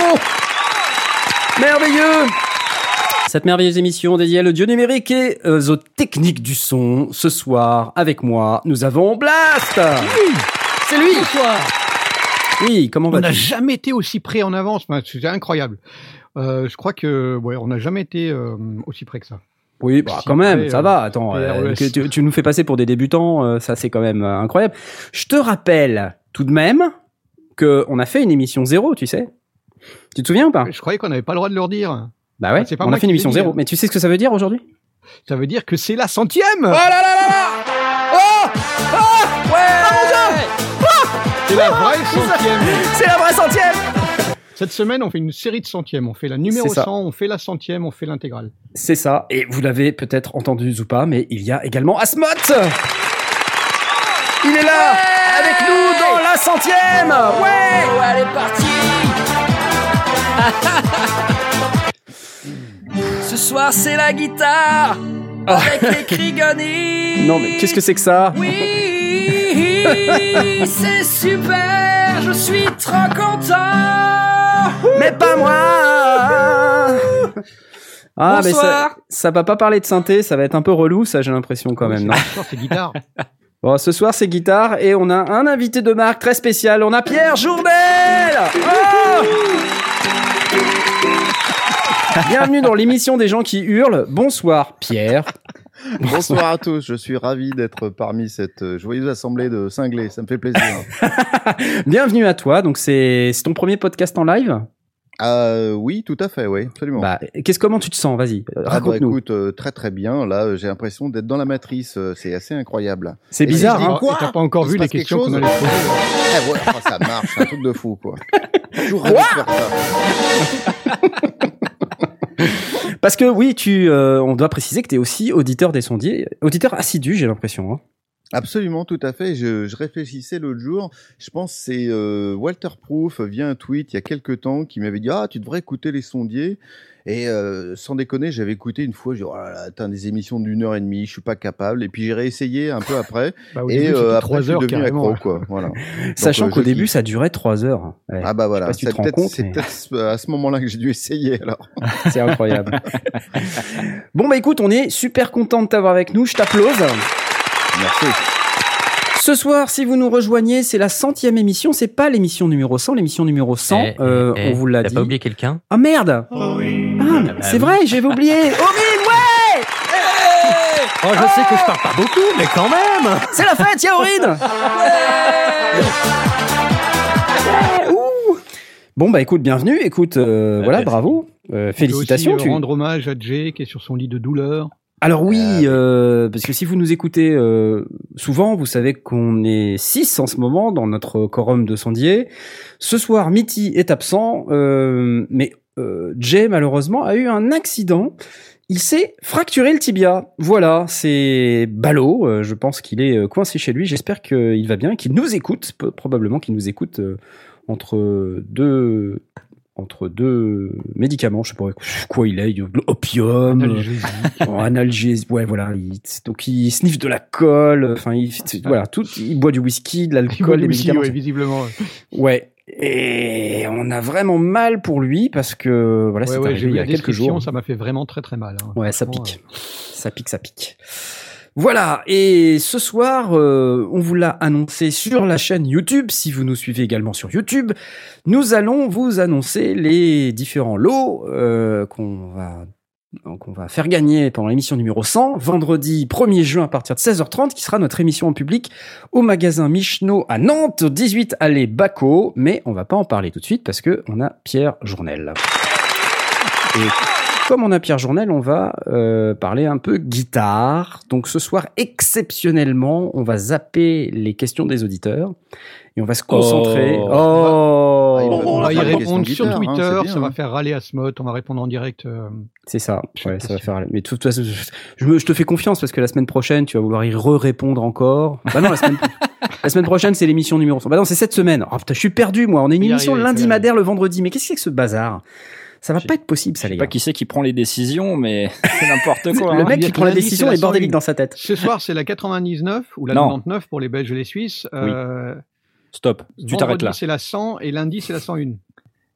Oh Merveilleux Cette merveilleuse émission dédiée à l'audio numérique et euh, aux techniques du son. Ce soir, avec moi, nous avons Blast C'est lui Bonsoir. Oui, comment On n'a vas-tu? jamais été aussi près en avance, c'est incroyable. Euh, je crois que ouais, on n'a jamais été euh, aussi près que ça. Oui, bah, Si, quand même, ça euh, va. Attends, que tu, tu nous fais passer pour des débutants, ça c'est quand même incroyable. Je te rappelle tout de même que on a fait une émission zéro, tu sais. Tu te souviens ou pas Je croyais qu'on n'avait pas le droit de leur dire. Bah ouais, pas on a fait une émission zéro. hein. Mais tu sais ce que ça veut dire aujourd'hui? Ça veut dire que c'est la centième. Oh là là là là Oh Oh Ouais. C'est la vraie centième. C'est la vraie centième. Cette semaine, on fait une série de centièmes. On fait la numéro C'est ça. 100, on fait la centième, on fait l'intégrale. C'est ça, et vous l'avez peut-être entendu ou pas, mais il y a également Asmot Il est là Avec nous dans la centième. Ouais. Elle est partie Ce soir c'est la guitare avec les Krigoni Non mais qu'est-ce que c'est que ça Oui C'est super Je suis trop content. Mais pas moi. Ah mais ça, Bonsoir. ça va pas parler de synthé, ça va être un peu relou ça j'ai l'impression quand même, non Ce soir, c'est guitare. Bon, ce soir c'est guitare et on a un invité de marque très spécial, on a Pierre Journel Oh Bienvenue dans l'émission des gens qui hurlent. Bonsoir Pierre. Bonsoir à tous, je suis ravi d'être parmi cette euh, joyeuse assemblée de cinglés, ça me fait plaisir. Bienvenue à toi. Donc c'est ton premier podcast en live? Euh, oui, tout à fait, oui, absolument. Bah, qu'est-ce comment tu te sens? Vas-y, Ah bah, raconte-nous. écoute, euh, très très bien, là euh, j'ai l'impression d'être dans la matrice, euh, c'est assez incroyable. c'est bizarre. hein quoi? T'as pas encore Il vu les questions qu'on allait poser. Eh ouais, ça marche, c'est un truc de fou quoi. Toujours ravi de faire ça. Parce que oui, tu, euh, on doit préciser que tu es aussi auditeur des sondiers, auditeur assidu, j'ai l'impression. hein. Absolument, tout à fait. Je, réfléchissais l'autre jour. Je pense c'est euh, Walter Proof via un tweet il y a quelques temps qui m'avait dit ah tu devrais écouter les sondiers. Et euh, sans déconner, j'avais écouté une fois. J'ai dit oh là là, t'as des émissions d'une heure et demie, je suis pas capable. Et puis j'ai réessayé un peu après. Bah, et début, euh, après, je suis devenu accro quoi. Voilà. Sachant euh, qu'au début, ça durait trois heures. Ouais, Ah bah voilà. si C'est peut-être mais- à ce moment-là que j'ai dû essayer alors. C'est incroyable. bon bah écoute, on est super content de t'avoir avec nous. Je t'applause. Merci. Ce soir, si vous nous rejoignez, c'est la centième émission. C'est pas l'émission numéro 100. L'émission numéro 100, Eh, euh, eh, on vous l'a T'as dit. pas oublié quelqu'un? Ah merde Ah, mais bah c'est oui. vrai, j'avais oublié. Aurine, ouais Oh, je sais que je parle pas beaucoup, mais quand même C'est la fête, y'a Aurine Ouais, ouh. Bon bah écoute, bienvenue. Écoute, euh, Bah, voilà, bravo. Euh, Je félicitations. aussi, euh, tu- rendre hommage à Jay qui est sur son lit de douleur. Alors oui, Ah oui. euh, parce que si vous nous écoutez euh, souvent, vous savez qu'on est six en ce moment dans notre quorum de sondiers. Ce soir, Mitty est absent, euh, mais euh, Jay malheureusement a eu un accident. Il s'est fracturé le tibia. Voilà, c'est ballot. euh, je pense qu'il est euh, coincé chez lui. J'espère qu'il va bien, et qu'il nous écoute. Probablement qu'il nous écoute euh, entre deux entre deux médicaments. Je sais pas quoi il est. Opium. euh, Analgésie. analgésie, ouais, voilà. Il, donc il sniffe de la colle. Enfin, il, c'est- voilà, tout. Il boit du whisky, de l'alcool, des whisky, médicaments. ouais, visiblement. Ouais. Et on a vraiment mal pour lui parce que voilà, Ouais, c'est ouais, il y a quelques jours. ça m'a fait vraiment très très mal. hein. Ouais, ça pique. Ça pique, ça pique. Voilà, et ce soir, euh, on vous l'a annoncé sur la chaîne YouTube, si vous nous suivez également sur YouTube, nous allons vous annoncer les différents lots euh, qu'on va qu'on va faire gagner pendant l'émission numéro 100, vendredi 1er juin à partir de 16h30, qui sera notre émission en public au magasin Michno à Nantes, 18 allée Baco, mais on va pas en parler tout de suite parce que on a Pierre Journel. Comme on a Pierre Journel, on va euh, parler un peu guitare. Donc ce soir, exceptionnellement, on va zapper les questions des auditeurs et on va se concentrer. Oh. Oh, Ah, il va- y répondre sur guitare, hein, Twitter, bien, ça va hein. faire râler Asmot, on va répondre en direct. euh, C'est ça. Je Ouais, ça va faire. Mais de toute façon, je, je me- je te fais confiance parce que la semaine prochaine, tu vas vouloir y re-répondre encore. Bah non, la semaine, la semaine prochaine, c'est l'émission numéro 100. Bah non, c'est cette semaine. Oh putain, je suis perdu, moi. On a une émission arriver, lundi madère le vendredi. Mais qu'est-ce que c'est que ce bazar? Ça va Je- pas être possible, ça, Je les sais pas gars. qui c'est qui prend les décisions, mais c'est n'importe quoi. Le hein. mec qui prend la décision est bordélique 101. dans sa tête. Ce soir, c'est la 99 ou la Non. 99 pour les Belges et les Suisses. Euh, Stop, tu t'arrêtes là. c'est la 100 et lundi, c'est la 101.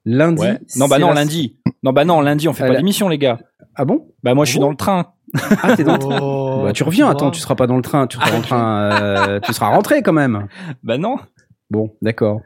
Lundi. Ouais. Non, bah non, la- lundi. Non, bah non, lundi, on fait Euh, pas d'émission, les gars. Ah bon? Bah moi, je suis bon? dans le train. Ah, t'es dans le train. Oh, Bah, tu reviens, attends, tu seras pas dans le train, tu seras dans le train, euh, tu seras rentré quand même. Bah non. Bon, d'accord.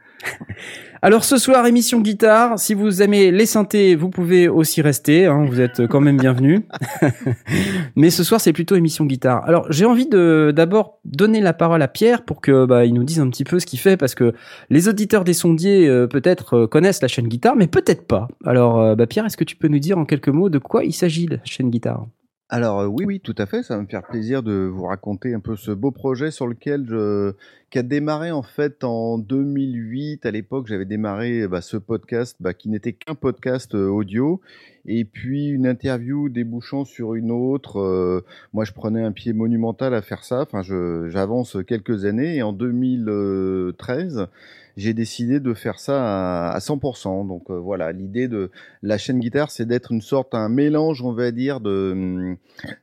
Alors ce soir, émission guitare. Si vous aimez les synthés, vous pouvez aussi rester. hein, vous êtes quand même bienvenus. Mais ce soir, c'est plutôt émission guitare. Alors j'ai envie de d'abord donner la parole à Pierre pour que bah, il nous dise un petit peu ce qu'il fait parce que les auditeurs des sondiers euh, peut-être euh, connaissent la chaîne guitare, mais peut-être pas. Alors euh, bah, Pierre, est-ce que tu peux nous dire en quelques mots de quoi il s'agit la chaîne guitare? Alors oui, oui, tout à fait. Ça va me faire plaisir de vous raconter un peu ce beau projet sur lequel je qui a démarré en fait en 2008. À l'époque, j'avais démarré bah, ce podcast bah, qui n'était qu'un podcast euh, audio et puis une interview débouchant sur une autre. Euh, moi, je prenais un pied monumental à faire ça. Enfin, j'avance quelques années et en 2013 j'ai décidé de faire ça à, à 100%. Donc euh, voilà, l'idée de la chaîne guitare, c'est d'être une sorte, un mélange, on va dire, de,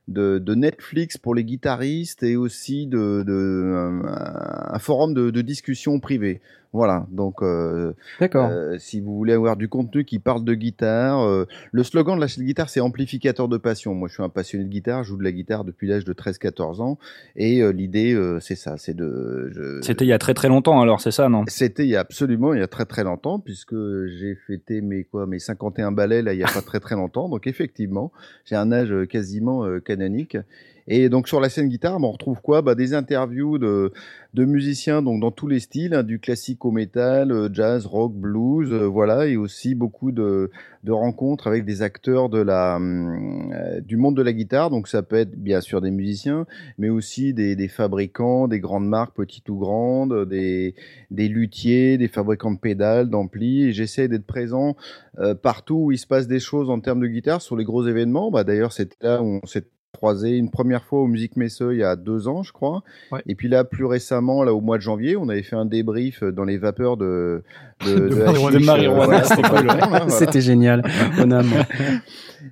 Netflix pour les guitaristes et aussi de, de un, un forum de, de discussion privée. Voilà, donc euh, euh, si vous voulez avoir du contenu qui parle de guitare, euh, le slogan de la chaîne guitare, c'est amplificateur de passion. Moi, je suis un passionné de guitare, je joue de la guitare depuis l'âge de 13-14 ans, et l'idée, euh, c'est ça, c'est de... je- C'était il y a très très longtemps, alors c'est ça, non? C'était il y a absolument il y a très très longtemps puisque j'ai fêté mes quoi mes 51 balais là il y a pas très très longtemps. Donc effectivement j'ai un âge quasiment canonique et donc sur la scène guitare bah, on retrouve quoi? Bah, des interviews de, musiciens donc dans tous les styles hein, du classique au métal euh, jazz rock blues euh, voilà et aussi beaucoup de, rencontres avec des acteurs de la hum, euh, du monde de la guitare. Donc ça peut être bien sûr des musiciens mais aussi des, fabricants des grandes marques petites ou grandes des des luthiers, des fabricants de pédales, d'amplis, et j'essaie d'être présent partout où il se passe des choses en termes de guitare, sur les gros événements. Bah, D'ailleurs, c'était là où on s'est croisé une première fois au Musique Messeux il y a deux ans, je crois. Ouais. Et puis là, plus récemment, là au mois de janvier, on avait fait un débrief dans les vapeurs de de, De marijuana, c'était cool. voilà, génial. Bonhomme.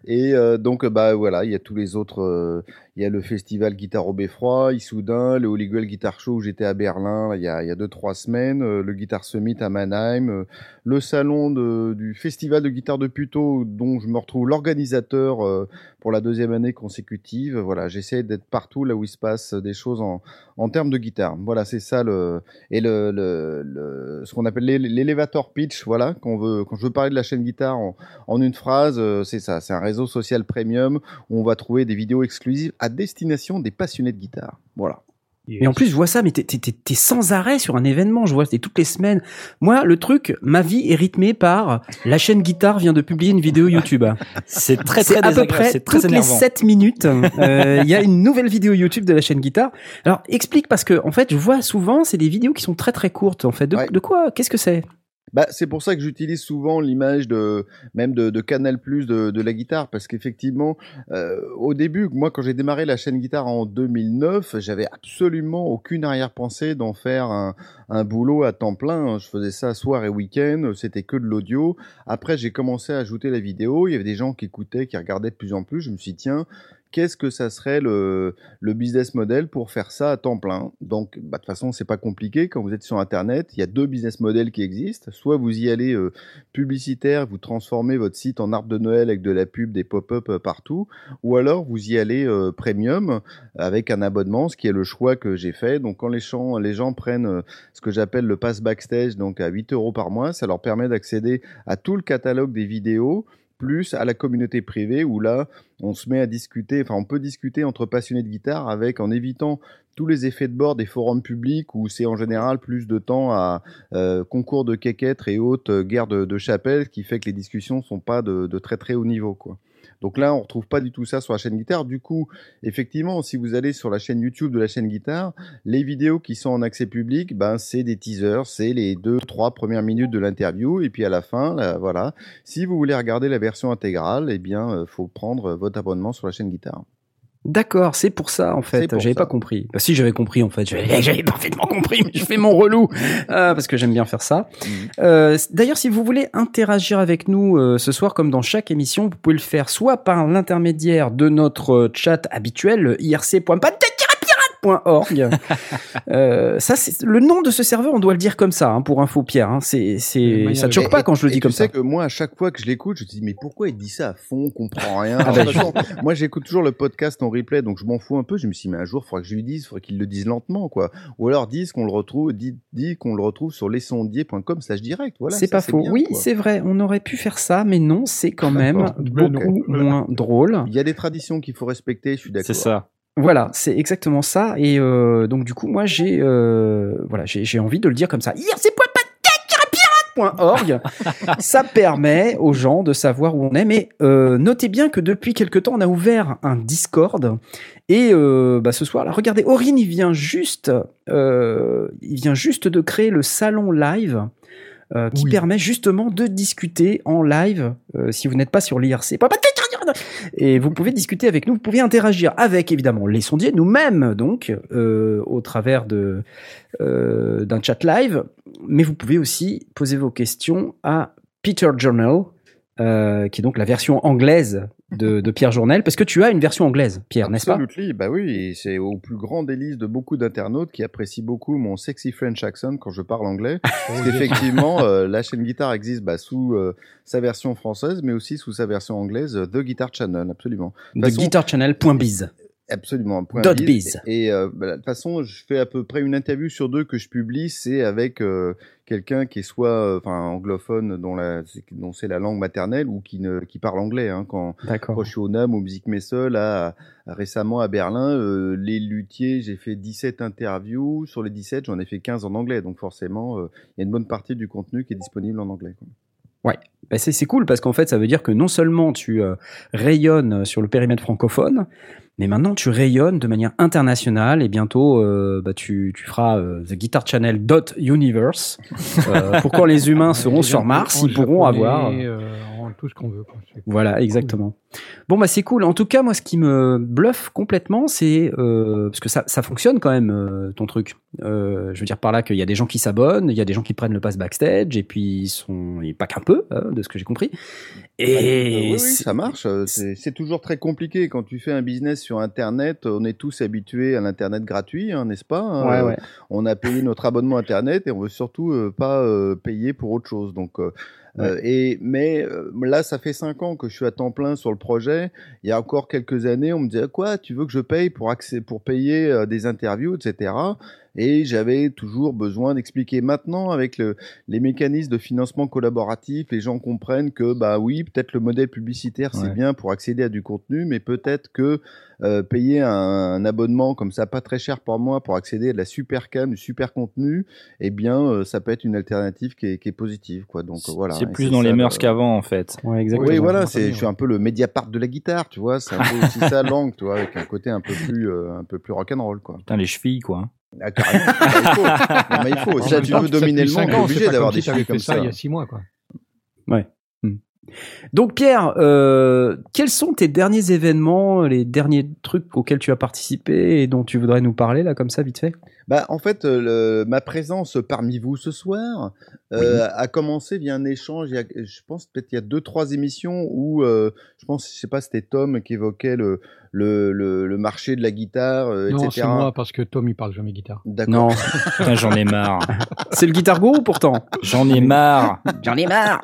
Et euh, donc, bah voilà, il y a tous les autres. euh, Il y a le festival Guitare au Beffroi, Issoudun, le Holy Grail Guitar Show où j'étais à Berlin il y a, il y a deux trois semaines, euh, le Guitar Summit à Mannheim, euh, le salon de- du festival de guitare de Puteaux dont je me retrouve l'organisateur euh, pour la deuxième année consécutive. Voilà, j'essaie d'être partout là où il se passe des choses en, en termes de guitare. Voilà, c'est ça le et le, le, ce qu'on appelle l'é- l'élévator pitch. Voilà, veut quand je veux parler de la chaîne guitare en, en une phrase, euh, c'est ça. C'est un réseau social premium où on va trouver des vidéos exclusives à destination des passionnés de guitare. Voilà. Et en plus, je vois ça, mais t'es, t'es- t'es- t'es sans arrêt sur un événement. Je vois, c'est toutes les semaines. Moi, le truc, ma vie est rythmée par la chaîne guitare vient de publier une vidéo YouTube. C'est très c'est très à peu près c'est très toutes les énervant. 7 minutes. euh, Il y a une nouvelle vidéo YouTube de la chaîne guitare. Alors, explique parce que, en fait, je vois souvent, c'est des vidéos qui sont très très courtes. En fait, de, Ouais. de quoi? Qu'est-ce que c'est? Bah, c'est pour ça que j'utilise souvent l'image de même de, Canal Plus de, de la guitare parce qu'effectivement, euh, au début, moi quand j'ai démarré la chaîne guitare en 2009, j'avais absolument aucune arrière-pensée d'en faire un, un boulot à temps plein. Je faisais ça soir et week-end, c'était que de l'audio. Après, j'ai commencé à ajouter la vidéo. Il y avait des gens qui écoutaient, qui regardaient de plus en plus. Je me suis dit tiens. Qu'est-ce que ça serait le, business model pour faire ça à temps plein? Donc, bah, de toute façon, c'est pas compliqué. Quand vous êtes sur Internet, il y a deux business models qui existent. Soit vous y allez euh, publicitaire, vous transformez votre site en arbre de Noël avec de la pub, des pop-up euh, partout, ou alors vous y allez euh, premium avec un abonnement, ce qui est le choix que j'ai fait. Donc, quand les gens, les gens prennent ce que j'appelle le pass backstage, donc à 8 euros par mois, ça leur permet d'accéder à tout le catalogue des vidéos plus à la communauté privée où là on se met à discuter, enfin on peut discuter entre passionnés de guitare avec en évitant tous les effets de bord des forums publics où c'est en général plus de temps à euh, concours de quéquettes et autres euh, guerres de, de chapelle, qui fait que les discussions sont pas de, de très très haut niveau quoi. Donc là, on retrouve pas du tout ça sur la chaîne guitare. Du coup, effectivement, si vous allez sur la chaîne YouTube de la chaîne guitare, les vidéos qui sont en accès public, ben c'est des teasers, c'est les deux, trois premières minutes de l'interview, et puis à la fin, là, voilà. Si vous voulez regarder la version intégrale, eh bien, euh, faut prendre votre abonnement sur la chaîne guitare. D'accord, c'est pour ça en fait. J'avais pas compris. Bah, si j'avais compris en fait, j'avais parfaitement compris, mais je fais mon relou euh, parce que j'aime bien faire ça. Mhm. Euh, D'ailleurs, si vous voulez interagir avec nous euh, ce soir, comme dans chaque émission, vous pouvez le faire soit par l'intermédiaire de notre euh, chat habituel, le irc.pirate.org. euh, ça, le nom de ce serveur. On doit le dire comme ça hein, pour info, Pierre. Hein, c'est, ça te choque pas quand je le dis tu comme sais ça. que moi, à chaque fois que je l'écoute, je me dis mais pourquoi il dit ça à fond, on comprend rien. Ah bah, moi, j'écoute toujours le podcast en replay, donc je m'en fous un peu. Je me suis dit, mais un jour, il faudrait que je lui dise, il faudrait qu'il le dise lentement, quoi. Ou alors dise qu'on le retrouve, dit, dit qu'on le retrouve sur lesondiers.com slash direct. C'est ça, pas faux. oui, c'est vrai. On aurait pu faire ça, mais non, c'est quand même beaucoup moins drôle. Il y a des traditions qu'il faut respecter, je suis d'accord. C'est ça. Voilà, c'est exactement ça. Et euh, donc du coup, moi, j'ai euh, voilà, j'ai envie de le dire comme ça. irc.pirate.org. ça permet aux gens de savoir où on est. Mais euh, notez bien que depuis quelque temps, on a ouvert un Discord. Et euh, bah, ce soir, là, regardez, Aurine, il vient juste, euh, il vient juste de créer le salon live. qui Oui. permet justement de discuter en live si vous n'êtes pas sur l'IRC. Et vous pouvez discuter avec nous, vous pouvez interagir avec évidemment les sondiers, nous-mêmes donc, euh, au travers euh, d'un chat live, mais vous pouvez aussi poser vos questions à Peter Journal, euh, qui est donc la version anglaise de, de Pierre Journal, parce que tu as une version anglaise, Pierre, n'est-ce pas? Absolutely, bah oui, c'est au plus grand délice de beaucoup d'internautes qui apprécient beaucoup mon sexy French accent quand je parle anglais. Parce qu'effectivement, euh, la chaîne guitare existe bah, sous euh, sa version française, mais aussi sous sa version anglaise, euh, The Guitar Channel, absolument. De façon- guitarchannel.biz. Absolument. un point Dot biz. biz. Et euh, bah, de toute façon, je fais à peu près une interview sur deux que je publie, c'est avec euh, quelqu'un qui est soit euh, anglophone dont la c'est- dont c'est la langue maternelle ou qui ne qui parle anglais. Hein, quand je suis au NAM, au Musique Messe, là, récemment à Berlin, euh, les luthiers, j'ai fait 17 interviews. Sur les 17, j'en ai fait 15 en anglais. Donc forcément, il y a une bonne partie du contenu qui est disponible en anglais. quoi. Bah, c'est c'est cool parce qu'en fait, ça veut dire que non seulement tu euh, rayonnes sur le périmètre francophone, mais maintenant tu rayonnes de manière internationale et bientôt euh, bah, tu, tu feras euh, the guitar channel dot universe euh, pour quand les humains seront Les sur Mars, ils pourront japonais, avoir. euh, en tout ce qu'on veut. quoi. Voilà, exactement. Bon, bah c'est cool. En tout cas, moi, ce qui me bluffe complètement, c'est euh, parce que ça, ça fonctionne quand même euh, ton truc. Euh, je veux dire par là qu'il y a des gens qui s'abonnent, il y a des gens qui prennent le pass backstage, et puis ils sont, et pas qu'un peu, hein, de ce que j'ai compris. Et oui, ça marche. Euh, C'est toujours très compliqué quand tu fais un business sur Internet. On est tous habitués à l'Internet gratuit, hein, n'est-ce pas hein? Ouais, Euh, ouais. On a payé notre abonnement Internet et on veut surtout euh, pas payer pour autre chose. Donc, et mais là, ça fait cinq ans que je suis à temps plein sur le projet. Il y a encore quelques années, on me disait quoi Tu veux que je paye pour accès, pour payer des interviews, etc. Et j'avais toujours besoin d'expliquer. Maintenant, avec le, les mécanismes de financement collaboratif, les gens comprennent que bah oui, peut-être le modèle publicitaire c'est Ouais. bien pour accéder à du contenu, mais peut-être que euh, payer un, un abonnement comme ça, pas très cher par mois, pour accéder à de la super cam, du super contenu, eh bien, euh, ça peut être une alternative qui est, qui est positive, quoi. Donc voilà. C'est plus dans ça, les mœurs qu'avant, en fait. Ouais, exactement. Oui, voilà, c'est, je suis un peu le Mediapart de la guitare, tu vois. C'est un peu aussi ça, langue, tu vois, avec un côté un peu plus, euh, un peu plus rock'n'roll, quoi. Putain, les chevilles, quoi. Ah, carrément. Il faut. Non, mais il faut. En Si tu temps, veux dominer le monde, cinq t'es ans, obligé d'avoir des fait comme ça il y a six mois. Quoi. Donc Pierre, euh, quels sont tes derniers événements, les derniers trucs auxquels tu as participé et dont tu voudrais nous parler là comme ça vite fait? Bah, en fait, euh, le- ma présence parmi vous ce soir euh, a commencé via un échange. Il y a, je pense peut-être il y a deux trois émissions où euh, je pense, je sais pas, c'était Tom qui évoquait le le, le, le marché de la guitare, euh, Non, etc. c'est moi parce que Tom il parle jamais guitare. D'accord. Non, j'en ai marre. c'est le guitar gourou pourtant. J'en ai marre. J'en ai marre.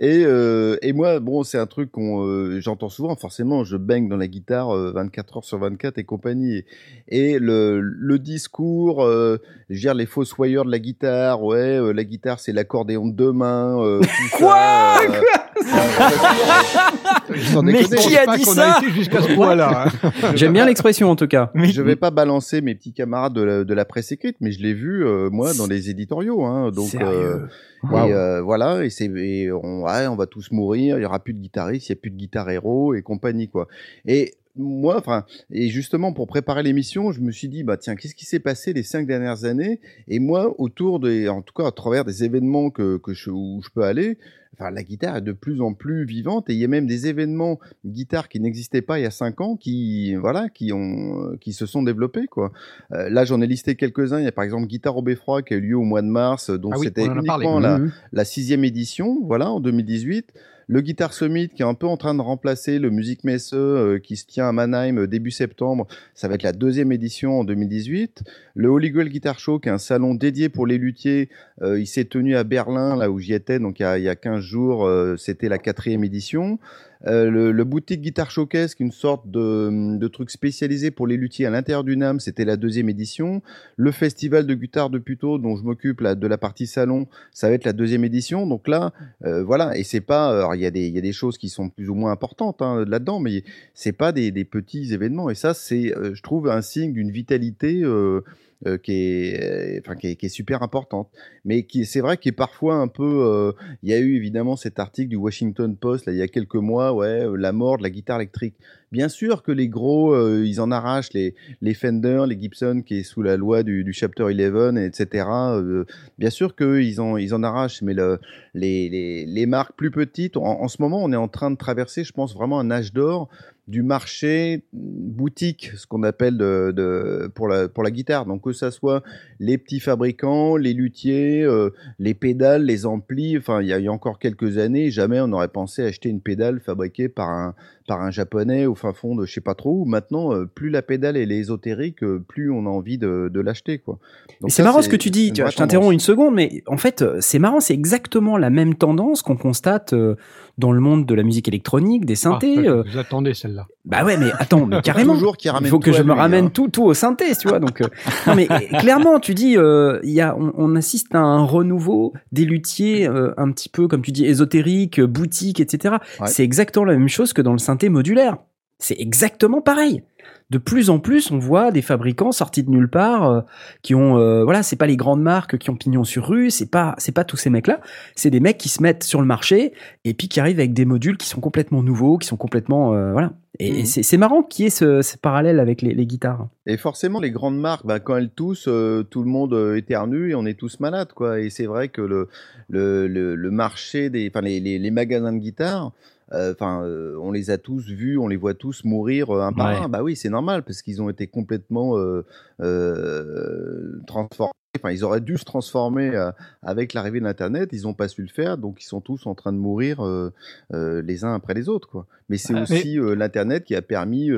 Et, euh, et moi, bon, c'est un truc qu'on euh, j'entends souvent. Forcément, je baigne dans la guitare euh, 24 heures sur 24 et compagnie. Et le, le discours, euh, je veux dire, les fossoyeurs de la guitare, ouais, euh, la guitare c'est l'accordéon de deux mains. euh, tout Quoi ça, euh, Mais déconner. qui a dit ça été jusqu'à ce point-là. hein. J'aime bien l'expression en tout cas. Je vais pas balancer mes petits camarades de la, de la presse écrite, mais je l'ai vu euh, moi dans les éditoriaux. Hein, donc euh, Sérieux et, euh, voilà, et c'est on, ouais, on va tous mourir. Il y aura plus de guitaristes, il y a plus de guitare héros et compagnie quoi. Et moi, enfin, et justement pour préparer l'émission, je me suis dit bah tiens, qu'est-ce qui s'est passé les cinq dernières années? Et moi, autour des, en tout cas à travers des événements que, que je, où je peux aller, enfin la guitare est de plus en plus vivante et il y a même des événements guitare qui n'existaient pas il y a cinq ans qui voilà qui ont qui se sont développés quoi. Euh, là j'en ai listé quelques-uns. Il y a par exemple Guitare au Beffroi qui a eu lieu au mois de mars, donc Ah oui, c'était uniquement la, Mhm. la sixième édition, voilà, en 2018. Le Guitar Summit qui est un peu en train de remplacer le Musique Messe euh, qui se tient à Mannheim euh, début septembre. Ça va être la deuxième édition en 2018. Le Holy Grail Guitar Show qui est un salon dédié pour les luthiers. euh, il s'est tenu à Berlin, là où j'y étais, donc il y a, il y a 15 jours. C'était la quatrième édition. Euh, le, boutique Guitar Showcase, une sorte de, truc spécialisé pour les luthiers à l'intérieur du NAM, c'était la deuxième édition. Le festival de guitare de Puteaux, dont je m'occupe de la partie salon, ça va être la deuxième édition. Donc là, euh, voilà, et c'est pas, alors il y a des, choses qui sont plus ou moins importantes hein, là-dedans, mais c'est pas des, petits événements. Et ça, c'est, euh, je trouve, un signe d'une vitalité. euh, euh, qui, est, euh, enfin, qui, est, super importante, mais qui c'est vrai qu'il est parfois un peu. euh, Il y a eu évidemment cet article du Washington Post là, il y a quelques mois, ouais, la mort de la guitare électrique. Bien sûr que les gros, ils en arrachent les, les Fender, les Gibson, qui est sous la loi du, du Chapter 11, etc. bien sûr qu'ils en, ils en arrachent, mais le, les, les, les marques plus petites, en, en ce moment, on est en train de traverser, je pense, vraiment un âge d'or du marché boutique, ce qu'on appelle de, pour, la, guitare. Donc que ça soit les petits fabricants, les luthiers, euh, les pédales, les amplis. Enfin, il y, y a encore quelques années, jamais on aurait pensé acheter une pédale fabriquée par un, par un japonais au fin fond de je sais pas trop où. Maintenant, euh, plus la pédale elle est ésotérique, euh, plus on a envie de, de l'acheter. quoi. C'est marrant ce que tu dis. Tu vois, je t'interromps une seconde, mais en fait, euh, c'est marrant. C'est exactement la même tendance qu'on constate euh, dans le monde de la musique électronique, des synthés. Ah, euh, Vous attendez celle-là. Bah ouais, mais attends, mais carrément. Il faut que je me lui, ramène hein. tout, tout au synthé, tu vois. Donc, euh, non, mais euh, clairement, tu dis, euh, il y a, on, on assiste à un renouveau des luthiers, euh, un petit peu, comme tu dis, ésotérique, boutique, etc. Ouais. C'est exactement la même chose que dans le synthé modulaire. C'est exactement pareil. De plus en plus, on voit des fabricants sortis de nulle part euh, qui ont, euh, voilà, c'est pas les grandes marques qui ont pignon sur rue, c'est pas, c'est pas tous ces mecs-là. C'est des mecs qui se mettent sur le marché et puis qui arrivent avec des modules qui sont complètement nouveaux, qui sont complètement, euh, voilà. Et, Mhm. c'est marrant qu'il y ait ce, ce parallèle avec les, les guitares. Et forcément, les grandes marques, bah, quand elles toussent, euh, tout le monde éternue et on est tous malades, quoi. Et c'est vrai que le, le, le, le marché des, enfin, les, les, les magasins de guitare, euh, enfin, euh, on les a tous vus, on les voit tous mourir euh, un par Ouais. un. Bah oui, c'est normal parce qu'ils ont été complètement euh, Enfin, ils auraient dû se transformer euh, avec l'arrivée de l'Internet. Ils n'ont pas su le faire, donc ils sont tous en train de mourir euh, euh, les uns après les autres, quoi. Mais c'est Ah, aussi l'Internet qui a permis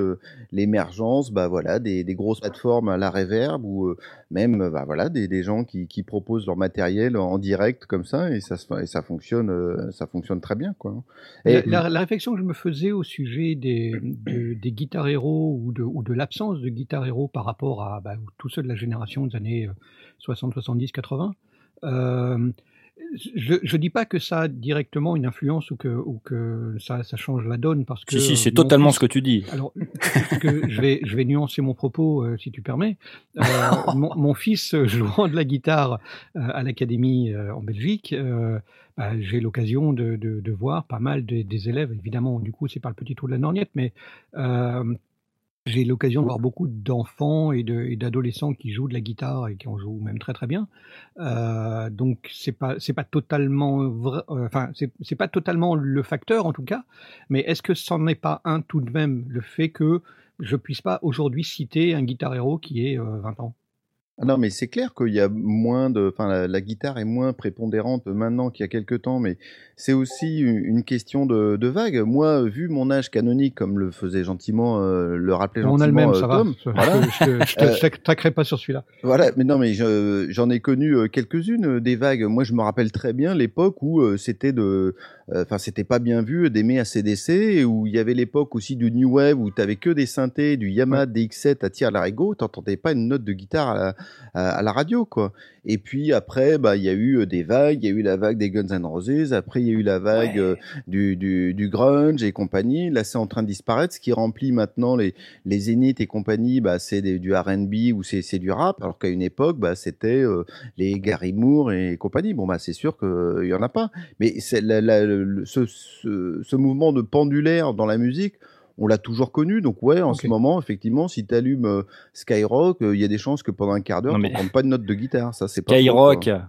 l'émergence bah, voilà, des, des grosses plateformes à la reverb ou même bah, voilà, des, des gens qui, qui proposent leur matériel en direct comme ça et ça, et ça, fonctionne, ça fonctionne très bien. Quoi. Et, La, la- la réflexion que je me faisais au sujet des, de- des guitares héros ou de, ou de l'absence de guitares héros par rapport à bah, tous ceux de la génération des années 60, 70, 80, euh, je ne dis pas que ça a directement une influence ou que, ou que ça, ça change la donne parce que Si, si, c'est totalement ce que tu dis. alors, que je vais, je vais nuancer mon propos, euh, si tu permets. Euh, mon, mon fils euh, jouant de la guitare euh, à l'académie en Belgique, bah, j'ai l'occasion de, de, de voir pas mal de- des élèves. Évidemment, du coup, c'est pas le petit trou de la lorgnette, mais j'ai l'occasion de voir beaucoup d'enfants et de- d'adolescents qui jouent de la guitare et qui en jouent même très très bien. Euh, donc c'est pas c'est pas totalement vrai, euh, enfin c'est c'est pas totalement le facteur en tout cas. Mais est-ce que c'en est pas un tout de même le fait que je puisse pas aujourd'hui citer un guitar héros qui est euh, 20 ans? Non, mais c'est clair qu'il y a moins de, enfin, la, la guitare est moins prépondérante maintenant qu'il y a quelques temps, mais c'est aussi une question de, de vague. Moi, vu mon âge canonique, comme le faisait gentiment, euh, le rappelait On gentiment a le même, euh, ça va. Tom, Je, voilà. je, te- je te Euh, pas sur celui-là. Voilà, mais non, mais je- j'en ai connu euh, quelques-unes des vagues. Moi, je me rappelle très bien l'époque où c'était de, enfin, c'était pas bien vu d'aimer ACDC, et où il y avait l'époque aussi du New Wave où t'avais que des synthés, du Yamaha DX7 à tir larigot, t'entendais pas une note de guitare à la, à, la radio, quoi. Et puis après, bah, il y a eu des vagues. Il y a eu la vague des Guns N' Roses. Après, il y a eu la vague euh, du, du, du grunge et compagnie. Là, c'est en train de disparaître. Ce qui remplit maintenant les, les zéniths et compagnie, bah, c'est du R&B ou c'est c'est du rap. Alors qu'à une époque, bah, c'était euh, les Gary Moore et compagnie. Bon, bah, c'est sûr qu'il y en a pas. Mais c'est la- la- le- ce, ce, ce mouvement de pendulaire dans la musique, on l'a toujours connu. Donc, ouais, en ce moment, effectivement, si tu allumes Skyrock, euh, il y a des chances que pendant un quart d'heure, Non, tu mais- n'entends pas de notes de guitare. Ça, c'est faux, Skyrock. quoi.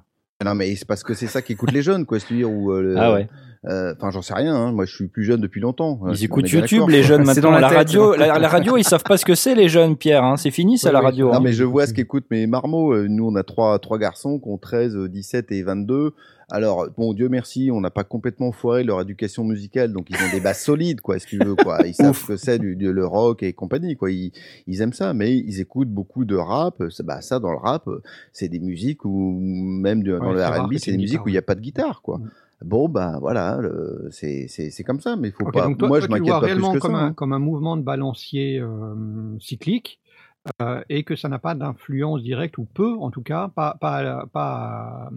Non, mais c'est parce que c'est ça qu'écoutent les jeunes, quoi. C'est-à-dire, ou, euh, Ah ouais. euh, Enfin, j'en sais rien. hein. Moi, je suis plus jeune depuis longtemps. Euh, Ils on écoutent YouTube, les jeunes C'est dans maintenant. la La tête. radio, la, la radio, ils savent pas ce que c'est, les jeunes, Pierre. hein. C'est fini, ça, la oui. radio. Non, hein. mais je vois ce qu'écoutent mes marmots. Euh, Nous, on a trois, trois garçons qui ont 13, euh, 17 et 22. Alors, bon, Dieu merci, on n'a pas complètement foiré leur éducation musicale, donc ils ont des bases solides, quoi, si tu veux, quoi. Ils savent ce que c'est du, du- le rock et compagnie, quoi. Ils, ils aiment ça, mais ils écoutent beaucoup de rap. Ça, bah, ça, dans le rap, c'est des musiques où, même de- dans le R&B, c'est des musiques guitare, où il n'y a pas de guitare, quoi. Mm. Bon, bah, voilà, c'est c'est- c'est comme ça, mais il faut pas. toi, Moi, toi, je m'inquiète pas plus que comme, ça. un, hein. comme un mouvement de balancier euh, cyclique euh, et que ça n'a pas d'influence directe, ou peu en tout cas, pas, pas, pas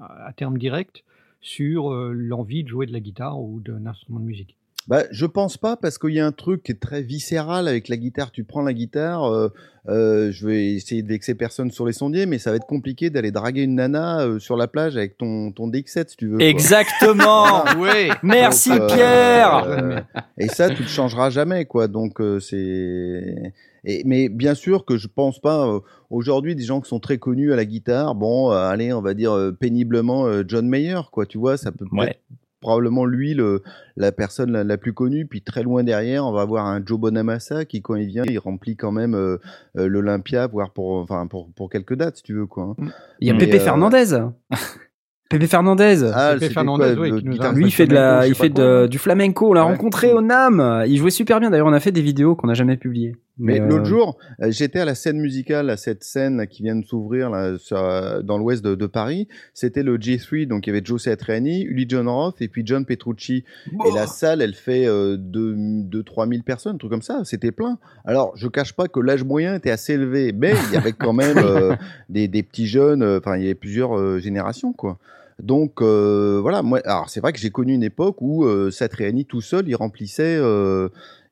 à, à terme direct, sur euh, l'envie de jouer de la guitare ou d'un instrument de musique. Bah, je pense pas parce qu'il y a un truc qui est très viscéral avec la guitare. Tu prends la guitare, euh, euh, je vais essayer de vexer personne sur les sondiers, mais ça va être compliqué d'aller draguer une nana euh, sur la plage avec ton, ton DX7 si tu veux. quoi. Exactement. Oui Merci, Donc, euh, Pierre. euh, et ça, tu le changeras jamais, quoi. Donc, euh, c'est. Et, mais bien sûr que je pense pas. euh, Aujourd'hui, des gens qui sont très connus à la guitare, bon, euh, allez, on va dire euh, péniblement euh, John Mayer, quoi. Tu vois, ça peut Ouais. être probablement lui le, la personne la, la plus connue. Puis très loin derrière, on va avoir un Joe Bonamassa qui, quand il vient, il remplit quand même euh, euh, l'Olympia, voire pour, enfin, pour, pour quelques dates, si tu veux, quoi. hein. Il y a Mais, Pépé euh, Fernandez. Pépé Fernandez. Ah, Pepe c'était Fernandez, quoi, oui, le qui nous a- guitariste Lui, il fait de la, il fait de- du flamenco. On l'a Ouais. rencontré au NAM. Il jouait super bien. D'ailleurs, on a fait des vidéos qu'on n'a jamais publiées. Mais euh, l'autre jour, euh, j'étais à la scène musicale, à cette scène qui vient de s'ouvrir euh, dans l'ouest de, de Paris. C'était le J3, donc il y avait Joe Satriani, Uli John Roth et puis John Petrucci. Et la salle, elle fait 2-3 000 personnes, un truc comme ça. C'était plein. Alors, je cache pas que l'âge moyen était assez élevé, mais il y avait quand même euh, des, des petits jeunes, euh, enfin, il y avait plusieurs euh, générations, quoi. Donc euh, voilà, moi, alors c'est vrai que j'ai connu une époque où euh, Satriani tout seul, il remplissait,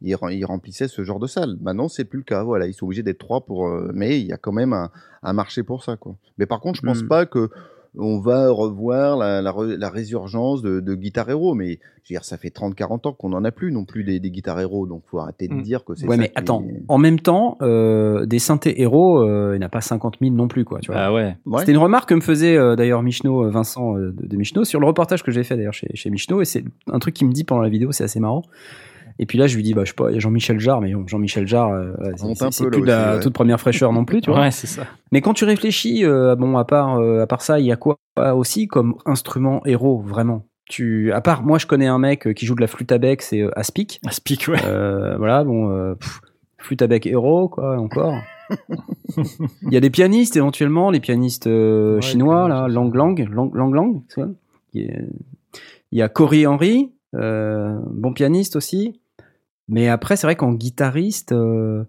euh, il, rem- il remplissait ce genre de salle. Maintenant, c'est plus le cas. Voilà, ils sont obligés d'être trois pour, euh, mais il y a quand même un, un marché pour ça, quoi. Mais par contre, je pense Hmm. pas que on va revoir la, la, re- la résurgence de, de Guitar Hero, mais je veux dire, ça fait 30-40 ans qu'on n'en a plus non plus des, des Guitar Hero, donc faut arrêter de Mm. dire que c'est Ouais, ça mais qui- attends. En même temps, euh, des synthés héros, euh, il n'y en a pas 50 000 non plus, quoi. Tu vois. Ah ouais. Ouais. C'était une remarque que me faisait euh, d'ailleurs Michno, Vincent euh, de, de Michno, sur le reportage que j'ai fait d'ailleurs chez, chez Michno, et c'est un truc qu'il me dit pendant la vidéo, c'est assez marrant. Et puis là, je lui dis, bah, je sais pas, il y a Jean-Michel Jarre, mais bon, Jean-Michel Jarre, euh, c'est- plus de la ouais. toute première fraîcheur non plus, tu vois. Ouais, c'est ça. Mais quand tu réfléchis, euh, bon, à part, euh, à part ça, il y a quoi aussi comme instrument héros, vraiment? Tu, À part, moi, je connais un mec qui joue de la flûte à bec, c'est Aspic. Aspic, ouais. Euh, voilà, bon, euh, pff, flûte à bec héros, quoi, encore. Il y a des pianistes éventuellement, les pianistes euh, Ouais, chinois, les là, Lang Lang, Lang Lang, Lang, c'est ça Il y a- il y a Cory Henry, euh, bon pianiste aussi. Mais après, c'est vrai qu'en guitariste, euh,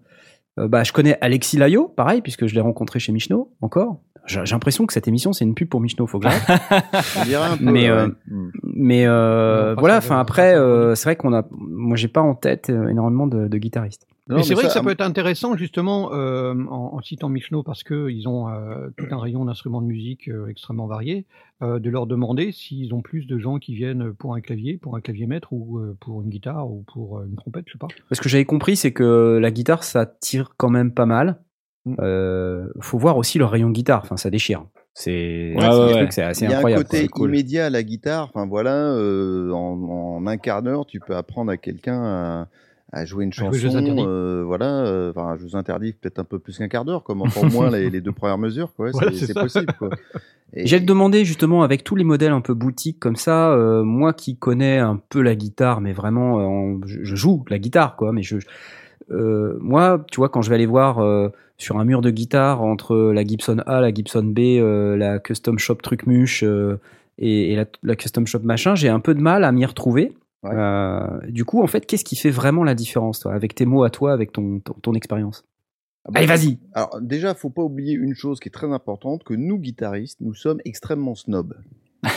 euh, bah, je connais Alexis Layo, pareil, puisque je l'ai rencontré chez Michno, encore. J'ai j'ai l'impression que cette émission, c'est une pub pour Michno, faut que j'arrête. Mais, euh. Mais euh, voilà, enfin après, euh, c'est vrai qu'on a, moi j'ai pas en tête euh, énormément de, de guitaristes. Mais c'est vrai que ça à peut être intéressant justement euh, en, en citant Michno parce qu'ils ont euh, tout un rayon d'instruments de musique euh, extrêmement variés, euh, de leur demander s'ils ont plus de gens qui viennent pour un clavier, pour un clavier maître ou euh, pour une guitare ou pour euh, une trompette, je sais pas. Ce que j'avais compris, c'est que la guitare, ça tire quand même pas mal. Mm. Euh, faut voir aussi leur rayon de guitare, enfin ça déchire. C'est Ouais, ouais, assez Il y a incroyable. un côté cool. immédiat à la guitare. Enfin voilà, euh, en, en un quart d'heure, tu peux apprendre à quelqu'un à, à jouer une chanson. euh, voilà, euh, enfin, je vous interdis peut-être un peu plus qu'un quart d'heure, comme au moins les, les deux premières mesures. Quoi. Voilà, c'est possible. Quoi. Et- J'ai demandé justement avec tous les modèles un peu boutiques comme ça, euh, moi qui connais un peu la guitare, mais vraiment, euh, en- je, je joue la guitare quoi, mais je, euh, moi, tu vois, quand je vais aller voir euh, sur un mur de guitare entre la Gibson A, la Gibson B, euh, la Custom Shop Trucmuche euh, et, et la, la Custom Shop machin, j'ai un peu de mal à m'y retrouver. Ouais. Euh, du coup, en fait, qu'est-ce qui fait vraiment la différence, toi, avec tes mots à toi, avec ton, ton, ton expérience? Ah bah, Allez, vas-y. Alors déjà, faut pas oublier une chose qui est très importante, que nous guitaristes, nous sommes extrêmement snobs.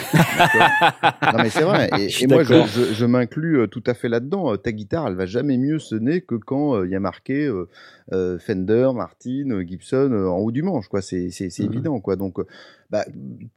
Non mais c'est vrai. Et, Je suis et moi, je, je- je m'inclus euh, tout à fait là-dedans. Euh, Ta guitare, elle va jamais mieux sonner que quand euh, il y a marqué euh, Fender, Martin, euh, Gibson euh, en haut du manche. Quoi, c'est évident. Quoi. Donc, euh, bah,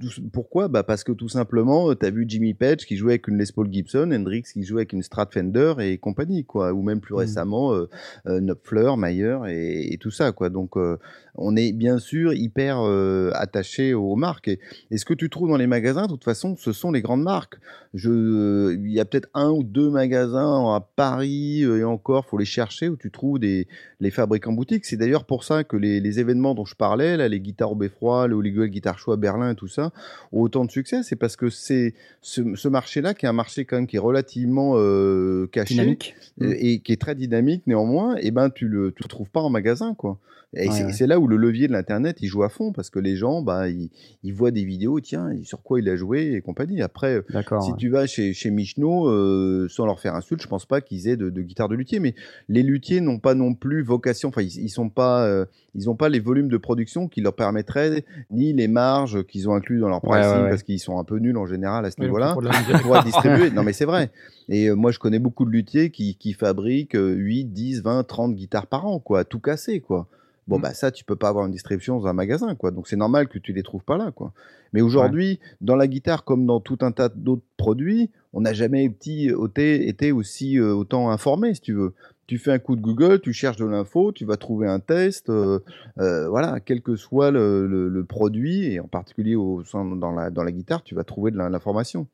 tout- pourquoi? Bah parce que tout simplement, tu as vu Jimmy Page qui jouait avec une Les Paul Gibson, Hendrix qui jouait avec une Strat Fender et compagnie, quoi. Ou même plus Mhm. récemment, euh, euh, Knopfler, Mayer et, et tout ça, quoi. Donc, euh, on est bien sûr hyper euh, attaché aux marques. Et, et ce que tu trouves dans les magasins, de toute façon, ce sont les grandes marques? Je, il y a peut-être un ou deux magasins à Paris euh, et encore, faut les chercher où tu trouves des les en boutique. C'est d'ailleurs pour ça que les, les événements dont je parlais, là, les guitares au Beffroi, le Holy Grail Guitar Show à Berlin et tout ça, ont autant de succès. C'est parce que c'est ce, ce marché-là qui est un marché quand même qui est relativement euh, caché Dynamique. euh, et qui est très dynamique néanmoins, et ben tu le tu le trouves pas en magasin quoi. Et Ouais, c'est ouais. là où le levier de l'internet il joue à fond parce que les gens bah ils, ils voient des vidéos tiens sur quoi il a joué et compagnie. Après D'accord. si ouais. tu vas chez chez Michno euh, sans leur faire insulte, je pense pas qu'ils aient de, de guitare de luthier, mais les luthiers n'ont pas non plus vocation. Enfin ils, ils sont pas euh, ils ont pas les volumes de production qui leur permettraient ni les marges qu'ils ont inclus dans leur pricing ouais, ouais. parce qu'ils sont un peu nuls en général à ce niveau-là pour de la musique. pour être distribué. Non, mais c'est vrai. Et euh, moi, je connais beaucoup de luthiers qui, qui fabriquent euh, 8, 10, 20, 30 guitares par an, quoi, tout cassé, quoi. Bon, Mm. bah, ça, tu peux pas avoir une distribution dans un magasin, quoi. Donc, c'est normal que tu les trouves pas là, quoi. Mais aujourd'hui, dans la guitare, comme dans tout un tas d'autres produits, on n'a jamais été aussi euh, autant informé, si tu veux. Tu fais un coup de Google, tu cherches de l'info, tu vas trouver un test, euh, euh, voilà, quel que soit le, le- le produit, et en particulier au, sein- dans, la, dans la guitare, tu vas trouver de l'information.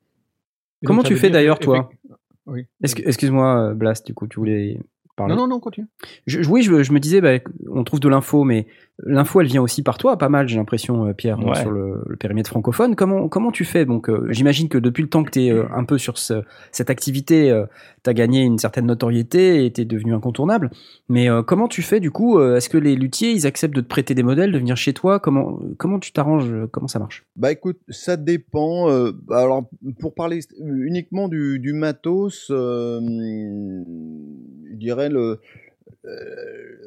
Comment tu fais d'ailleurs, toi? effect- Oui. Est-ce que- Excuse-moi, Blast, du coup, tu voulais parler Non, non, non, continue. Je- je- oui, je, je me disais, bah, on trouve de l'info, mais l'info, elle vient aussi par toi, pas mal, j'ai l'impression, euh, Pierre, Ouais. sur le, le périmètre francophone. Comment, comment tu fais? Donc, euh, j'imagine que depuis le temps que tu es un peu sur ce- cette activité, tu as gagné une certaine notoriété et tu es devenu incontournable. Mais euh, comment tu fais, du coup euh, Est-ce que les luthiers, ils acceptent de te prêter des modèles, de venir chez toi? Comment, comment tu t'arranges euh, Comment ça marche? Bah écoute, ça dépend. euh, alors pour parler uniquement du, du matos, euh, je dirais le. Euh,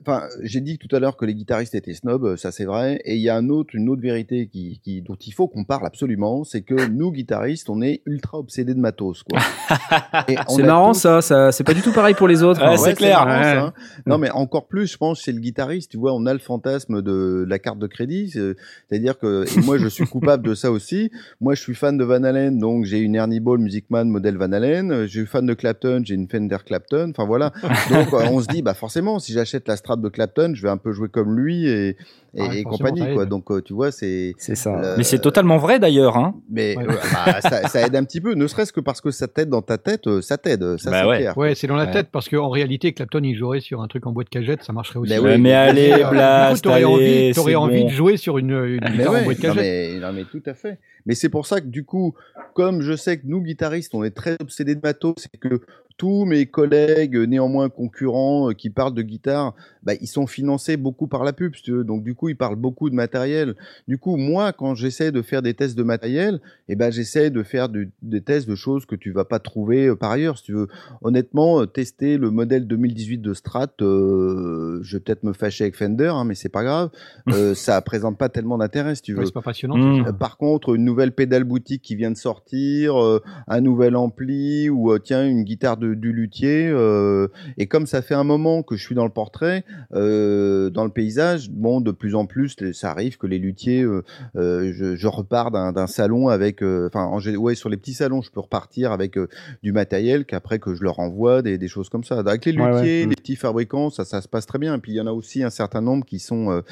Enfin, j'ai dit tout à l'heure que les guitaristes étaient snobs, ça c'est vrai. Et il y a un autre, une autre vérité qui, qui- dont il faut qu'on parle absolument, c'est que nous guitaristes, on est ultra obsédés de matos, quoi. Et on C'est a marrant, tous- ça, ça c'est pas du tout pareil pour les autres. Ouais, hein. c'est clair. marrant, ça, Ouais. hein. Non, mais encore plus, je pense, chez le guitariste, tu vois, on a le fantasme de la carte de crédit. c'est- C'est-à-dire que, et moi, je suis coupable de ça aussi. Moi, je suis fan de Van Halen, donc j'ai une Ernie Ball Music Man modèle Van Halen. Je suis fan de Clapton, j'ai une Fender Clapton. Enfin, voilà. Donc, euh, on se dit, bah, forcément, si j'achète la Strat de Clapton, je vais un peu jouer comme lui et, et, Ah ouais, et forcément, compagnie, quoi. Donc, euh, tu vois, c'est. C'est ça. le- Mais c'est totalement vrai d'ailleurs. Hein. Mais Ouais. bah, ça, ça aide un petit peu, ne serait-ce que parce que ça t'aide dans ta tête, euh, ça t'aide, ça Bah c'est ouais. clair. Ouais, c'est dans la Ouais. tête parce qu'en réalité, Clapton, il jouerait sur un truc en boîte cagette, ça marcherait aussi. Mais Ouais, oui, mais allez, Blast, t'aurais envie, allez, t'aurais envie bon. de jouer sur une, une Mais guitare en boîte non cagette. mais, non mais tout à fait. Mais c'est pour ça que du coup, comme je sais que nous guitaristes, on est très obsédés de matos, c'est que tous mes collègues, néanmoins concurrents, euh, qui parlent de guitare, bah, ils sont financés beaucoup par la pub, si tu veux. Donc du coup, ils parlent beaucoup de matériel. Du coup, moi, quand j'essaie de faire des tests de matériel, eh ben, j'essaie de faire des tests de choses que tu vas pas trouver euh, par ailleurs, si tu veux. Honnêtement, euh, tester le modèle 2018 de Strat, euh, je vais peut-être me fâcher avec Fender, hein, mais c'est pas grave. Euh, ça présente pas tellement d'intérêt, si tu veux. C'est pas passionnant. Mmh. Par contre, une nouvelle pédale boutique qui vient de sortir, euh, un nouvel ampli ou tiens une guitare de, du luthier. euh, et comme ça fait un moment que je suis dans le portrait, euh, dans le paysage, bon, de plus en plus, ça arrive que les luthiers, euh, je, je repars d'un salon avec, enfin, ouais, sur les petits salons, je peux repartir avec du matériel qu'après que je leur envoie, des, des choses comme ça. Avec les Ouais, ouais. luthiers, Mm. les petits fabricants, ça, ça se passe très bien. Et puis il y en a aussi un certain nombre qui sont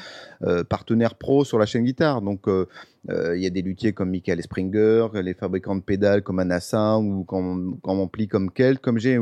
partenaires pro sur la chaîne guitare. Donc il y a des luthiers comme Michael Springer, les fabricants de pédales comme Anassa ou comme, comme Ampli comme Kelt. Comme j'ai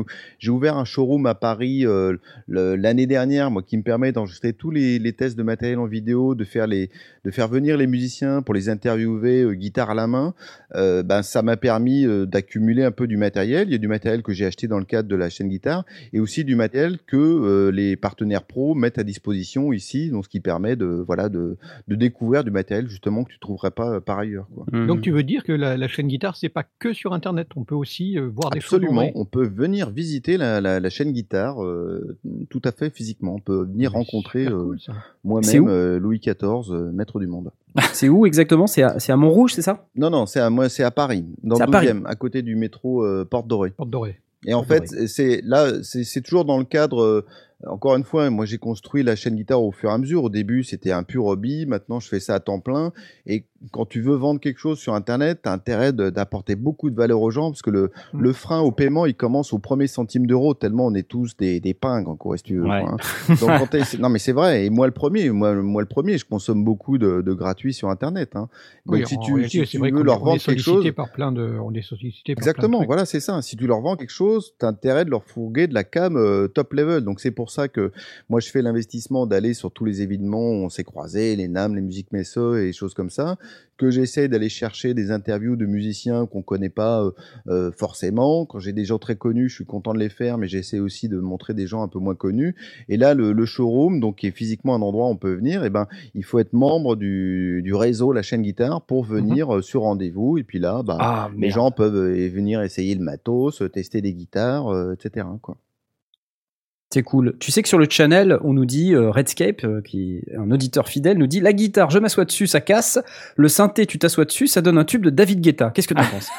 ouvert un showroom à Paris euh, l'année dernière, moi, qui me permet d'enregistrer tous les, tests de matériel en vidéo, de faire les, de faire venir les musiciens pour les interviewer euh, guitare à la main. Euh, ben ça m'a permis euh, d'accumuler un peu du matériel. Il y a du matériel que j'ai acheté dans le cadre de la chaîne guitare et aussi du matériel que euh, les partenaires pro mettent à disposition ici, donc ce qui permet de voilà de, de découvrir du matériel justement que tu trouverais pas par ailleurs. Quoi. Mhm. Donc tu veux dire que la, la chaîne guitare, c'est pas que sur Internet, on peut aussi euh, voir des choses. en Absolument, on peut venir visiter la, la, la chaîne guitare euh, tout à fait physiquement. On peut venir rencontrer euh, cool, moi-même euh, Louis XIV, euh, maître du monde. C'est où exactement? C'est à, à Montrouge, c'est ça? Non, non, c'est à moi, c'est à Paris, dans le à Paris. 12e, à côté du métro euh, Porte Dorée. Porte dorée. Et en fait, c'est là, c'est c'est toujours dans le cadre. euh, encore une fois, moi j'ai construit la chaîne guitare au fur et à mesure. Au début, c'était un pur hobby. Maintenant, je fais ça à temps plein. Et quand tu veux vendre quelque chose sur Internet, tu as intérêt d'apporter beaucoup de valeur aux gens parce que le, Mm. le frein au paiement, il commence au premier centime d'euro. Tellement on est tous des, des pingres, quoi, si tu veux. Ouais. hein. Donc, quand non, mais c'est vrai. Et moi, le premier, moi, moi le premier, je consomme beaucoup de, de gratuit sur Internet. Hein. Donc, Oui, si en tu, réalité, si tu veux leur vendre est quelque chose, par plein de, on est sollicité par Exactement, plein de voilà, c'est ça. Si tu leur vends quelque chose, tu as intérêt de leur fourguer de la cam euh, top level. Donc c'est pour ça que moi je fais l'investissement d'aller sur tous les événements où on s'est croisés, les NAM, les musiques Messe et choses comme ça, que j'essaie d'aller chercher des interviews de musiciens qu'on connaît pas euh, euh, forcément. Quand j'ai des gens très connus, je suis content de les faire, mais j'essaie aussi de montrer des gens un peu moins connus. Et là, le, le showroom, donc qui est physiquement un endroit où on peut venir, et ben il faut être membre du, du réseau La Chaîne Guitare pour venir euh, sur rendez-vous. Et puis là, bah, Ah, les gens peuvent venir essayer le matos, tester des guitares, euh, etc. Quoi. C'est cool. Tu sais que sur le channel, on nous dit, euh, Redscape, euh, qui est un auditeur fidèle, nous dit La guitare, je m'assois dessus, ça casse. Le synthé, tu t'assois dessus, ça donne un tube de David Guetta. Qu'est-ce que tu en penses?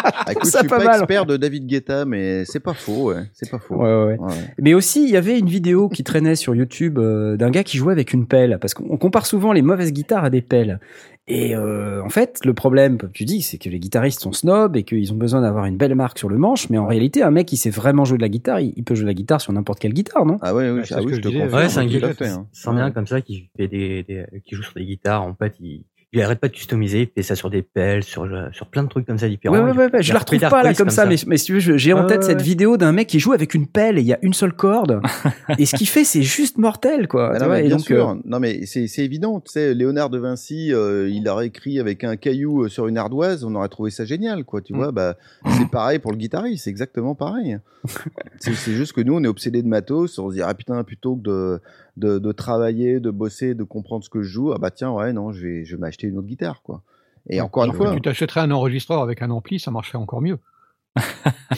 Ah, écoute, Ça je suis pas pas, mal. expert de David Guetta, mais c'est pas faux. Ouais. C'est pas faux. Ouais. Ouais. Mais aussi, il y avait une vidéo qui traînait sur YouTube euh, d'un gars qui jouait avec une pelle. Parce qu'on compare souvent les mauvaises guitares à des pelles. Et euh, en fait, le problème, comme tu dis, c'est que les guitaristes sont snobs et qu'ils ont besoin d'avoir une belle marque sur le manche. Mais en réalité, un mec qui sait vraiment jouer de la guitare, il, il peut jouer de la guitare sur n'importe quelle guitare, non? Ah ouais, oui, ah ce oui que je te disais, confirme. Ouais, c'est un qui hein. sent bien comme ça, qui fait des, des- qui joue sur des guitares. En fait, il, il arrête pas de customiser, il fait ça sur des pelles, sur, le- sur plein de trucs comme ça différents. Ouais, ouais, ouais, ouais, je a la retrouve pas là comme ça, mais, mais si tu veux, j'ai en tête ouais, cette ouais. vidéo d'un mec qui joue avec une pelle et il y a une seule corde. et ce qu'il fait, c'est juste mortel, quoi. Ah tu non, vois, mais et bien donc, sûr. euh, Non, mais c'est c'est évident. Tu sais, Léonard de Vinci, euh, il aurait écrit avec un caillou euh, sur une ardoise, on aurait trouvé ça génial, quoi. Tu Mm. vois, bah, c'est pareil pour le guitariste, c'est exactement pareil. c'est c'est juste que nous, on est obsédés de matos, on se dit, ah putain, plutôt que de, de, de travailler, de bosser, de comprendre ce que je joue, ah bah tiens, ouais, non, je vais, je vais m'acheter une autre guitare, quoi. Et encore une fois, Tu t'achèterais un enregistreur avec un ampli, ça marcherait encore mieux.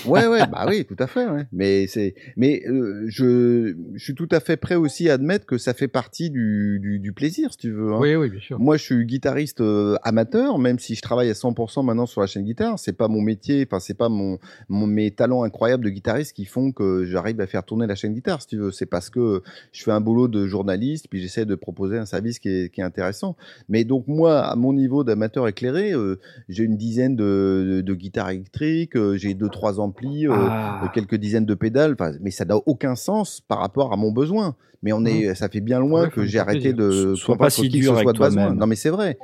Ouais, ouais, bah oui, tout à fait. Ouais. Mais c'est, mais euh, je, je suis tout à fait prêt aussi à admettre que ça fait partie du, du, du plaisir, si tu veux. hein. Oui, oui, bien sûr. Moi, je suis guitariste euh, amateur, même si je travaille à 100% maintenant sur la chaîne guitare. C'est pas mon métier, enfin, c'est pas mon, mon, mes talents incroyables de guitariste qui font que j'arrive à faire tourner la chaîne guitare, si tu veux. C'est parce que je fais un boulot de journaliste, puis j'essaie de proposer un service qui est, qui est intéressant. Mais donc, moi, à mon niveau d'amateur éclairé, euh, j'ai une dizaine de, de, de guitares électriques, euh, j'ai deux, trois amplis, euh, ah. euh, quelques dizaines de pédales, mais ça n'a aucun sens par rapport à mon besoin. Mais on est, ça fait bien loin Ouais, que j'ai arrêté de Sois convaincre pas si dur soit avec de. Non, mais c'est vrai.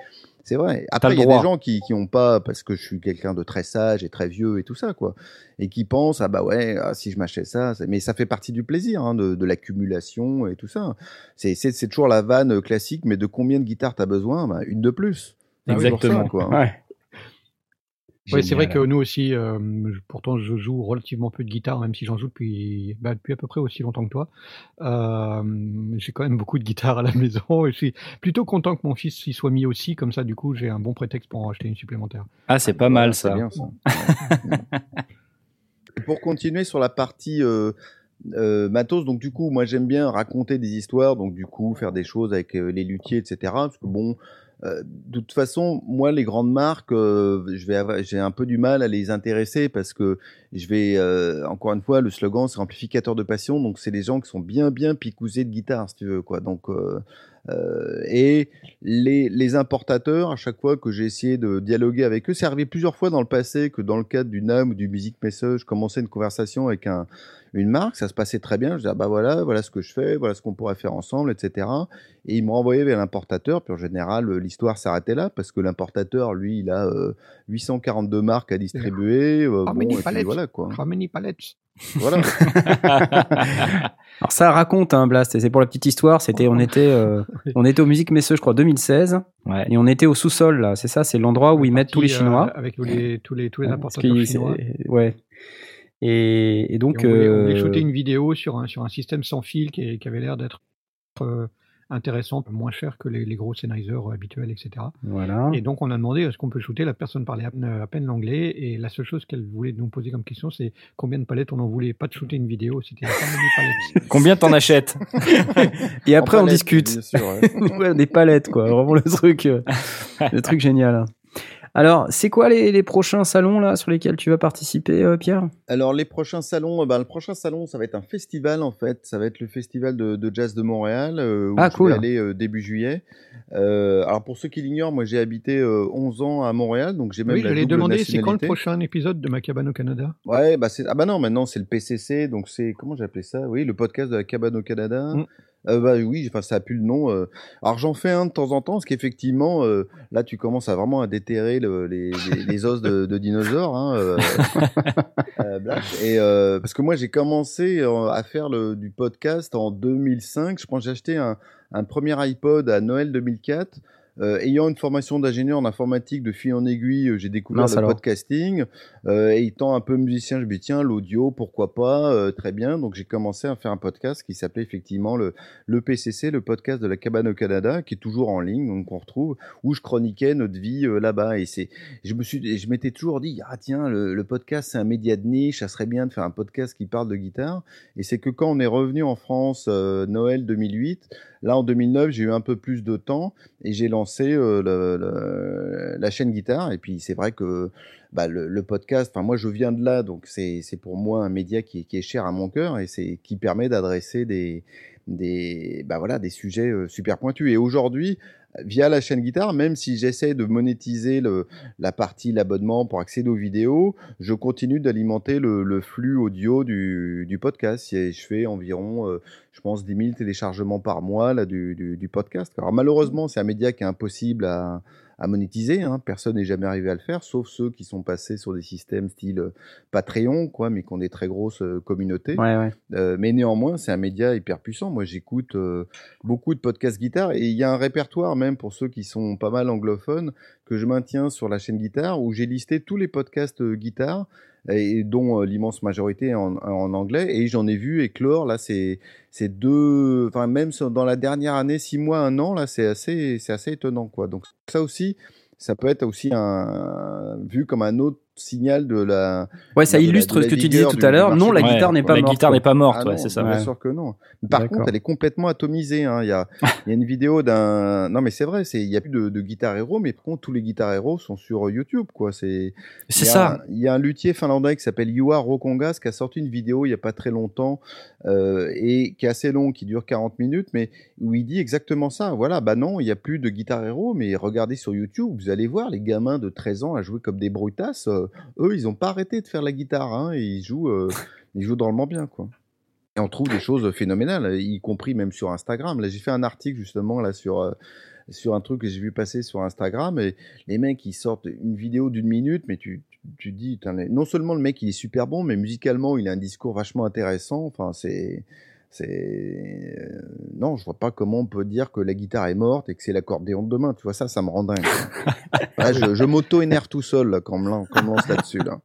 C'est vrai. Après, il y a des gens qui qui ont pas parce que je suis quelqu'un de très sage et très vieux et tout ça quoi, et qui pensent ah bah ouais ah, si je m'achète ça, mais ça fait partie du plaisir hein, de, de l'accumulation et tout ça. C'est toujours la vanne classique, mais de combien de guitares t'as besoin? Bah, Une de plus. Toujours Exactement. ça, quoi. Ouais. Oui, c'est vrai que nous aussi, euh, pourtant je joue relativement peu de guitare, même si j'en joue depuis, bah, depuis à peu près aussi longtemps que toi. Euh, j'ai quand même beaucoup de guitares à la maison et je suis plutôt content que mon fils s'y soit mis aussi, comme ça du coup j'ai un bon prétexte pour en acheter une supplémentaire. Ah, c'est pas mal c'est ça. bien, ça. Pour continuer sur la partie euh, euh, matos, donc du coup, moi j'aime bien raconter des histoires, donc du coup faire des choses avec euh, les luthiers, etc. Parce que bon, euh, de toute façon, moi les grandes marques, euh, j'ai un peu du mal à les intéresser parce que je vais, euh, encore une fois, le slogan c'est amplificateur de passion, donc c'est des gens qui sont bien bien picousés de guitare, si tu veux, quoi. Donc euh, et les, les importateurs, à chaque fois que j'ai essayé de dialoguer avec eux, c'est arrivé plusieurs fois dans le passé que dans le cadre du NAM ou du Music Message, je commençais une conversation avec un, une marque, ça se passait très bien. Je disais, ah bah voilà, voilà ce que je fais, voilà ce qu'on pourrait faire ensemble, etc. Et ils me renvoyaient vers l'importateur, puis en général, euh, l'histoire s'arrêtait là, parce que l'importateur, lui, il a euh, 842 marques à distribuer. euh, bon, et puis voilà quoi. How many palettes Voilà. Alors ça raconte, hein, Blast, et c'est pour la petite histoire, c'était, on était, euh, on était au Musique Messeux, je crois, 2016, Ouais. et on était au sous-sol, là, c'est ça, c'est l'endroit où ils mettent tous les euh, Chinois. avec tous les, tous les, tous les Parce importateurs chinois. ouais. Et, et donc, Et on, voulait, on voulait euh, shooter une vidéo sur un, sur un système sans fil qui, qui avait l'air d'être euh, intéressant, moins cher que les, les gros scénariseurs habituels, etc. Voilà. Et donc on a demandé est-ce qu'on peut shooter? La personne parlait à, peine- à peine l'anglais et la seule chose qu'elle voulait nous poser comme question, c'est combien de palettes on en voulait. Pas de shooter une vidéo, c'était. Combien t'en achètes? Et après, En on palette, discute. bien sûr, ouais. ouais, des palettes, quoi. Vraiment le truc, euh, le truc génial. Alors, c'est quoi les, les prochains salons là sur lesquels tu vas participer, euh, Pierre? Alors les prochains salons, euh, ben, le prochain salon, ça va être un festival en fait. Ça va être le festival de, de jazz de Montréal euh, où Ah, je cool. vais aller euh, début juillet. Euh, alors pour ceux qui l'ignorent, moi j'ai habité euh, 11 ans à Montréal, donc j'ai même Oui, la j'allais double demander c'est quand le prochain épisode de Ma cabane au Canada? Ouais, bah c'est ah bah non, maintenant c'est le PCC, donc c'est comment j'ai appelé ça? Oui, le podcast de la cabane au Canada. Mm. Euh, bah oui, enfin ça a plus le nom. euh. Alors j'en fais un de temps en temps, parce qu'effectivement, euh, là tu commences à vraiment à déterrer le- les, les, les os de, de dinosaures. Hein, euh. Et parce que moi j'ai commencé à faire le, du podcast en 2005. Je pense que j'ai acheté un, un premier iPod à Noël 2004. Euh, ayant une formation d'ingénieur en informatique de fil en aiguille, euh, j'ai découvert Mince le alors. podcasting. Euh, et étant un peu musicien, je me dis tiens, l'audio, pourquoi pas, euh, très bien. Donc j'ai commencé à faire un podcast qui s'appelait effectivement le, le PCC, le podcast de la cabane au Canada, qui est toujours en ligne, donc on retrouve, où je chroniquais notre vie là-bas. Et c'est, je me suis, et je m'étais toujours dit ah tiens, le, le podcast c'est un média de niche, ça serait bien de faire un podcast qui parle de guitare. Et c'est que quand on est revenu en France, Noël 2008, là en 2009, j'ai eu un peu plus de temps et j'ai lancé euh, la chaîne guitare. Et puis c'est vrai que bah, le, podcast, enfin moi je viens de là, donc c'est pour moi un média qui, est- qui est cher à mon cœur et c'est qui permet d'adresser des des bah voilà des sujets euh, super pointus. Et aujourd'hui, via la chaîne guitare, même si j'essaie de monétiser la partie l'abonnement pour accéder aux vidéos, je continue d'alimenter le, flux audio du, podcast. Et je fais environ, euh, je pense, 10 000 téléchargements par mois là, du, du podcast. Alors malheureusement, c'est un média qui est impossible à, à monétiser. Hein. Personne n'est jamais arrivé à le faire, sauf ceux qui sont passés sur des systèmes style euh, Patreon, quoi, mais qui ont des très grosses euh, communautés. Ouais, ouais. Euh, mais néanmoins, c'est un média hyper puissant. Moi, j'écoute euh, beaucoup de podcasts guitare et il y a un répertoire, même pour ceux qui sont pas mal anglophones, que je maintiens sur la chaîne guitare où j'ai listé tous les podcasts guitare et dont euh, l'immense majorité en, anglais. Et j'en ai vu éclore là c'est deux enfin même dans la dernière année six mois un an là c'est assez assez étonnant quoi. Donc ça aussi ça peut être aussi vu comme un autre signal de la Ouais, ça la- illustre de ce la que tu disais tout à l'heure. Non, la guitare n'est pas la morte. guitare n'est pas morte, ah ouais, c'est ça. bien Ouais. sûr que non. Par contre, elle est complètement atomisée. hein. Il, y a, il y a une vidéo d'un. Non, mais c'est vrai, c'est- il n'y a plus de, de guitare héros, mais par contre, tous les guitares héros sont sur YouTube. quoi. C'est ça. Il y a un luthier finlandais qui s'appelle Juha Rokongas qui a sorti une vidéo il n'y a pas très longtemps euh, et qui est assez longue, qui dure 40 minutes, mais où il dit exactement ça. Voilà, bah non, il n'y a plus de guitare héros, mais regardez sur YouTube, vous allez voir les gamins de 13 ans à jouer comme des brutasses. euh, eux, ils n'ont pas arrêté de faire la guitare hein, et ils jouent, euh, ils jouent drôlement bien. quoi. Et on trouve des choses phénoménales, y compris même sur Instagram. Là, j'ai fait un article justement là sur. euh, sur un truc que j'ai vu passer sur Instagram et les mecs ils sortent une vidéo d'une minute mais tu, tu, tu dis non seulement le mec il est super bon mais musicalement il a un discours vachement intéressant enfin c'est c'est euh, non je vois pas comment on peut dire que la guitare est morte et que c'est l'accordéon de demain tu vois ça ça me rend dingue. Là, je, je m'auto énerve tout seul là, quand on me lan- quand on me lance là-dessus là.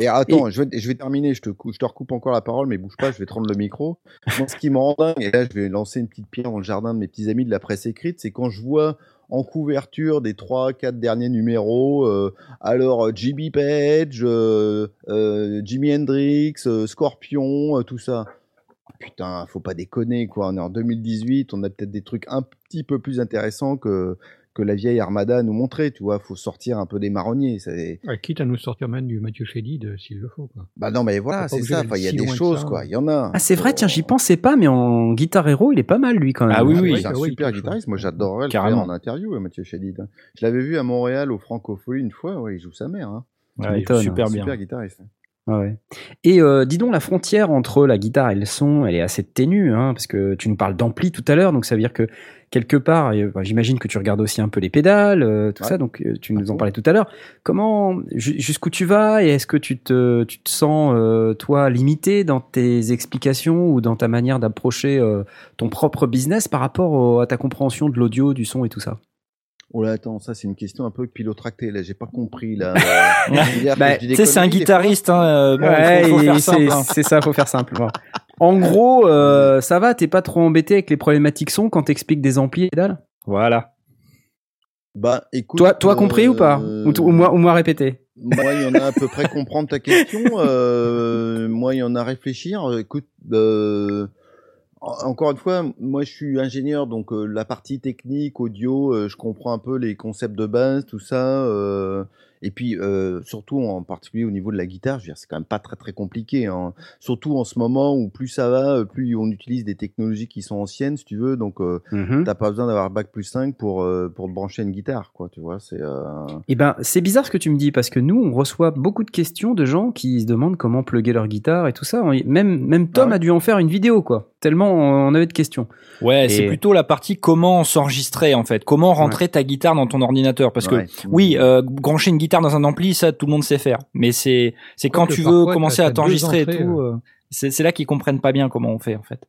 Et attends, je, vais, je vais terminer, je te, cou- je te recoupe encore la parole, mais bouge pas, je vais te rendre le micro. Moi, ce qui me rend dingue, et là je vais lancer une petite pierre dans le jardin de mes petits amis de la presse écrite, c'est quand je vois en couverture des 3-4 derniers numéros, euh, alors euh, Jimmy Page, euh, euh, Jimi Hendrix, Scorpion, tout ça. Putain, faut pas déconner quoi, on est en 2018, on a peut-être des trucs un petit peu plus intéressants que, que la vieille Armada nous montrait, tu vois, faut sortir un peu des marronniers. c'est- Ouais, Quitte à nous sortir même du Mathieu Chédid s'il le faut. Quoi. Bah non, mais voilà, c'est ça. Enfin, il y a si des choses, ça. quoi. Il y en a. Ah, c'est vrai, tiens, j'y pensais pas, mais en guitare héros, il est pas mal, lui, quand même. Ah oui, Ah oui. c'est un oui, super guitariste. Moi, j'adorerais le Carrément. faire en interview, euh, Mathieu Chédid. Je l'avais vu à Montréal au Francophonie une fois. Ouais, il joue sa mère. Hein. Ouais, il super bien. Super guitariste. Ouais. Et euh, dis donc, la frontière entre la guitare et le son, elle est assez ténue, hein, parce que tu nous parles d'ampli tout à l'heure, donc ça veut dire que quelque part, euh, bah, j'imagine que tu regardes aussi un peu les pédales, euh, tout Ouais. ça, donc tu nous en parlais tout à l'heure. Comment, ju- jusqu'où tu vas et est-ce que tu te, tu te sens, toi, limité dans tes explications ou dans ta manière d'approcher ton propre business par rapport au- à ta compréhension de l'audio, du son et tout ça? Oh là, attends, ça, c'est une question un peu pilotractée. Là, j'ai pas compris. Là. Euh, Bah, Tu sais, c'est un guitariste, hein, euh, bon, Ouais, faut, faut et faire c'est simple. hein. c'est ça, faut faire simple. bon. En gros, euh, ça va, t'es pas trop embêté avec les problématiques son quand t'expliques des amplis et dalle Voilà. Bah, écoute. Toi, toi compris ou pas? euh, ou, ou moi, ou moi répété? Moi, il y en a à peu près comprendre ta question. Euh, moi, il y en a à réfléchir. Écoute, euh, encore une fois, moi, je suis ingénieur, donc euh, la partie technique, audio, euh, je comprends un peu les concepts de base, tout ça. euh, et puis, surtout en particulier au niveau de la guitare, je veux dire, c'est quand même pas très très compliqué. Hein. Surtout en ce moment où plus ça va, plus on utilise des technologies qui sont anciennes, si tu veux. Donc, euh, t'as pas besoin d'avoir bac plus 5 pour pour te brancher une guitare, quoi. Tu vois, c'est. Eh ben, c'est bizarre ce que tu me dis parce que nous, on reçoit beaucoup de questions de gens qui se demandent comment plugger leur guitare et tout ça. On- Même, même Tom Ah ouais a dû en faire une vidéo, quoi. Tellement on avait de questions. Ouais, c'est plutôt la partie comment s'enregistrer en fait, comment rentrer ta guitare dans ton ordinateur? Parce Ouais. que oui, euh, brancher une guitare dans un ampli, ça tout le monde sait faire, mais c'est c'est quand tu veux commencer à t'enregistrer et tout, euh, c'est c'est là qu'ils comprennent pas bien comment on fait en fait.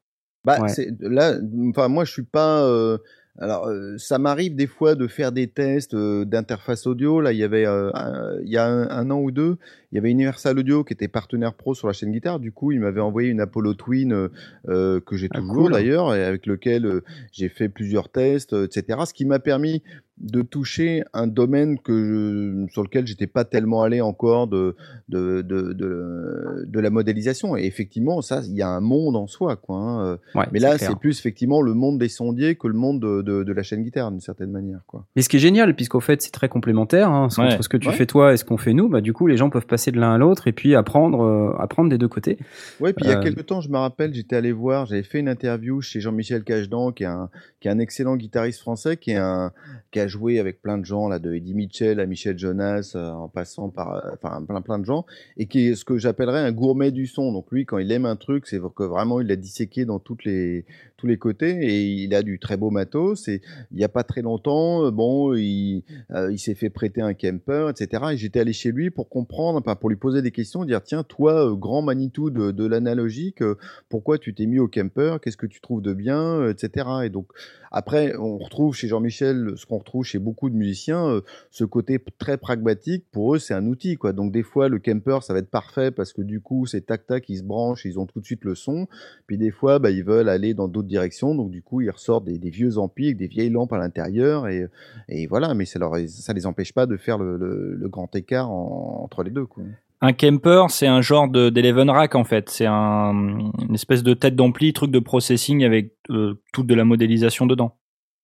Bah, Ouais. là. Enfin, moi, je suis pas. euh, alors, euh, ça m'arrive des fois de faire des tests euh, d'interface audio. Là, il y avait, euh, un- il y a un, un an ou deux, il y avait Universal Audio qui était partenaire pro sur la chaîne guitare. Du coup, il m'avait envoyé une Apollo Twin que j'ai Ah, toujours cool. d'ailleurs et avec lequel j'ai fait plusieurs tests, etc. Ce qui m'a permis de toucher un domaine que je- sur lequel j'étais pas tellement allé encore de de, de, de, de la modélisation. Et effectivement, ça, il y a un monde en soi, quoi. hein, euh, Ouais, mais là, c'est plus effectivement le monde des sondiers que le monde de, de, de la chaîne guitare, d'une certaine manière. Quoi. Et ce qui est génial, puisqu'au fait, c'est très complémentaire, hein, Ouais. entre ce que tu Ouais. fais toi et ce qu'on fait nous, bah, du coup, les gens peuvent passer de l'un à l'autre et puis apprendre, euh, apprendre des deux côtés. Ouais, puis il y a Euh, quelques temps, je me rappelle, j'étais allé voir, j'avais fait une interview chez Jean-Michel Cagedan, qui est, un, qui est un excellent guitariste français, qui, est un, qui a joué avec plein de gens, là, de Eddie Mitchell à Michel Jonas, euh, en passant par euh, plein, plein de gens, et qui est ce que j'appellerais un gourmet du son. Donc lui, quand il aime un truc, c'est que vraiment il l'a disséqué dans toutes les, tous les côtés, et il a du très beau matos. Et il n'y a pas très longtemps, euh, bon, il, euh, il s'est fait prêter un camper, etc. Et j'étais allé chez lui pour comprendre, enfin, pour lui poser des questions, dire tiens, toi, euh, grand Manitou de, de l'analogique, pourquoi tu t'es mis au camper Qu'est-ce que tu trouves de bien, etc. Et donc après, on retrouve chez Jean-Michel ce qu'on retrouve chez beaucoup de musiciens, ce côté très pragmatique. Pour eux, c'est un outil, quoi. Donc des fois, le camper, ça va être parfait parce que du coup, c'est tac tac, ils se branchent, ils ont tout de suite le son. Puis des fois, bah, ils veulent aller dans d'autres directions, donc du coup, ils ressortent des, des vieux amplis avec des vieilles lampes à l'intérieur, et, voilà. Mais ça, ça les empêche pas de faire le, grand écart en- entre les deux. Un camper, c'est un genre de d'Eleven Rack en fait, c'est un, une espèce de tête d'ampli, truc de processing avec euh, toute de la modélisation dedans.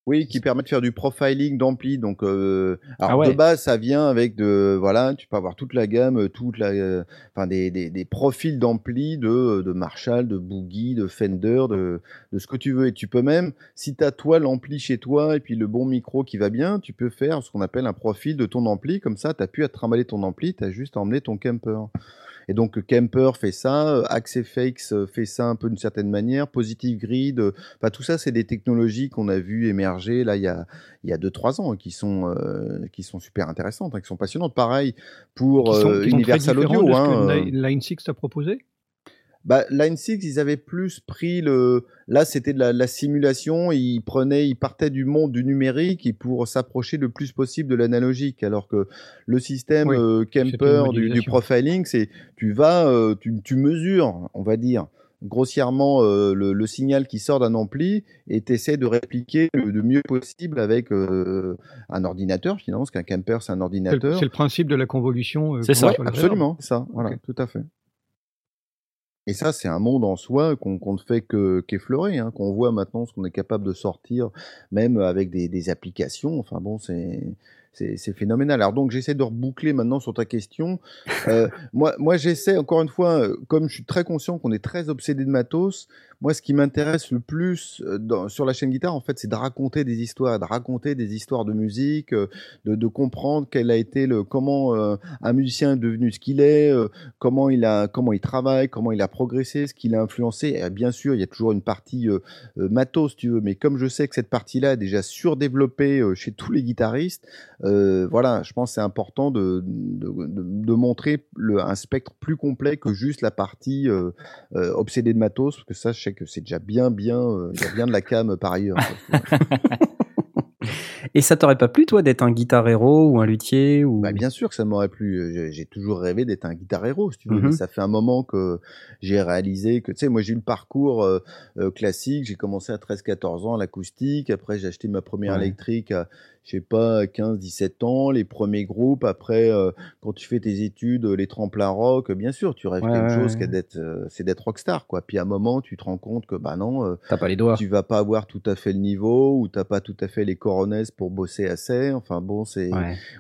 Oui, qui permet de faire du profiling d'ampli. Donc, euh, alors Ah ouais. de base, ça vient avec de, voilà, tu peux avoir toute la gamme, euh, toute la, euh, enfin des, des, des profils d'ampli de, de Marshall, de Boogie, de Fender, de, de ce que tu veux. Et tu peux même, si tu as toi l'ampli chez toi et puis le bon micro qui va bien, tu peux faire ce qu'on appelle un profil de ton ampli. Comme ça, tu as pu à trimballer ton ampli, tu as juste à emmener ton camper. Et donc Kemper fait ça, euh, Axe FX euh, fait ça un peu d'une certaine manière, Positive Grid, euh, enfin tout ça c'est des technologies qu'on a vu émerger là il y a il y a deux trois ans et qui sont euh, qui sont super intéressantes, hein, qui sont passionnantes. Pareil pour qui sont, euh, qui très Universal Audio. hein, euh. Line 6 t'a proposé? Bah, Line 6, ils avaient plus pris le. Là, c'était de la, la simulation. Ils prenaient, ils partaient du monde du numérique et pour s'approcher le plus possible de l'analogique. Alors que le système Oui, euh, Kemper du, profiling, c'est tu vas, euh, tu, tu mesures, on va dire grossièrement euh, le, le signal qui sort d'un ampli et tu essaies de répliquer le, le mieux possible avec euh, un ordinateur finalement parce qu'un camper c'est un ordinateur c'est le principe de la convolution. euh, C'est ça. absolument, ça, voilà, tout à fait. Et ça, c'est un monde en soi qu'on ne fait que qu'effleurer, hein, qu'on voit maintenant ce qu'on est capable de sortir, même avec des, des applications. Enfin bon, c'est phénoménal. Alors donc, j'essaie de reboucler maintenant sur ta question. Euh, moi, moi, j'essaie encore une fois, euh, comme je suis très conscient qu'on est très obsédé de matos. Moi, ce qui m'intéresse le plus euh, sur la chaîne guitare, en fait, c'est de raconter des histoires, de raconter des histoires de musique, euh, de, comprendre quel a été le comment euh, un musicien est devenu ce qu'il est, comment il a comment il travaille, comment il a progressé, ce qu'il a influencé. Bien sûr, il y a toujours une partie matos, tu veux, mais comme je sais que cette partie-là est déjà surdéveloppée chez tous les guitaristes, voilà, je pense c'est important de, de, montrer le, un spectre plus complet que juste la partie obsédée de matos, parce que ça, je que c'est déjà bien, bien, euh, il y a bien de la cam euh, par ailleurs. Et ça t'aurait pas plu, toi, d'être un guitar héros ou un luthier ou... Bah, bien sûr que ça m'aurait plu. J'ai- J'ai toujours rêvé d'être un guitar héros, si tu veux. Mhm. Mais ça fait un moment que j'ai réalisé que, tu sais, moi j'ai eu le parcours euh, euh, classique. J'ai commencé à 13-14 ans à l'acoustique. Après, j'ai acheté ma première Ouais. électrique à, je sais pas, 15-17 ans. Les premiers groupes. Après, euh, quand tu fais tes études, les tremplins rock, bien sûr, tu rêves Ouais, quelque ouais, chose ouais. d'être, euh, c'est d'être rockstar, quoi. Puis à un moment, tu te rends compte que, bah non, euh, T'as pas les doigts. tu vas pas avoir tout à fait le niveau ou t'as pas tout à fait les coronesses pour bosser assez. Enfin bon, c'est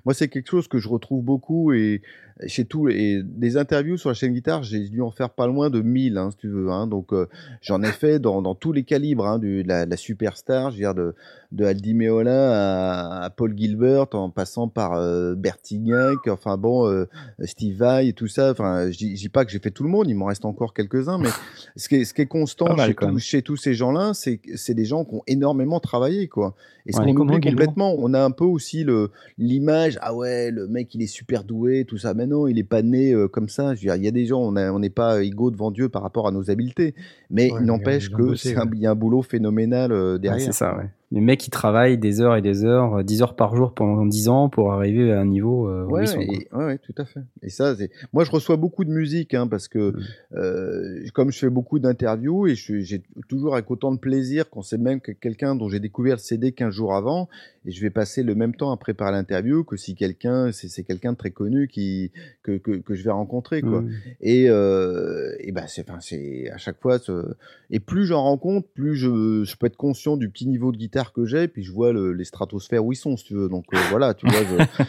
moi c'est quelque chose que je retrouve beaucoup et chez tout et des interviews sur la chaîne guitare, j'ai dû en faire pas loin de 1000 hein, si tu veux. Hein, donc euh, j'en ai fait dans, dans tous les calibres, hein, du, de la, de la superstar, je veux dire de de Aldi Meola à, à Paul Gilbert en passant par euh, Bertignac, enfin bon euh, Steve Vai et tout ça. Enfin je dis, pas que j'ai fait tout le monde, il m'en reste encore quelques uns, mais ce qui est, ce qui est constant mal, chez, quand tout- même. chez tous ces gens-là, c'est c'est des gens qui ont énormément travaillé, quoi. Et ce Ouais. qu'on Comment, oublie Guillemot complètement, on a un peu aussi l'image, ah ouais, le mec il est super doué, tout ça. Mais non, il est pas né euh, comme ça. Je veux dire, il y a des gens, on n'est pas égaux devant Dieu par rapport à nos habiletés, mais Ouais, il n'empêche que ouais. il y a un boulot phénoménal euh, derrière. c'est ça, ouais. Les mecs qui travaillent des heures et des heures, euh, 10 heures par jour pendant 10 ans pour arriver à un niveau euh, où Ouais, ils sont. quoi. et- ouais, ouais, tout à fait. Et ça, c'est. Moi, je reçois beaucoup de musique, hein, parce que Mm. euh, comme je fais beaucoup d'interviews et je j'ai toujours avec autant de plaisir quand c'est même que quelqu'un dont j'ai découvert le CD 15 jours avant, et je vais passer le même temps à préparer l'interview que si quelqu'un, c'est c'est quelqu'un de très connu qui que, que, que je vais rencontrer, quoi. Mm. Et, euh, et ben c'est, enfin, c'est à chaque fois. Et plus j'en rencontre, plus je, je peux être conscient du petit niveau de guitare que j'ai, puis je vois le- les stratosphères où ils sont, si tu veux. Donc euh, voilà, tu vois,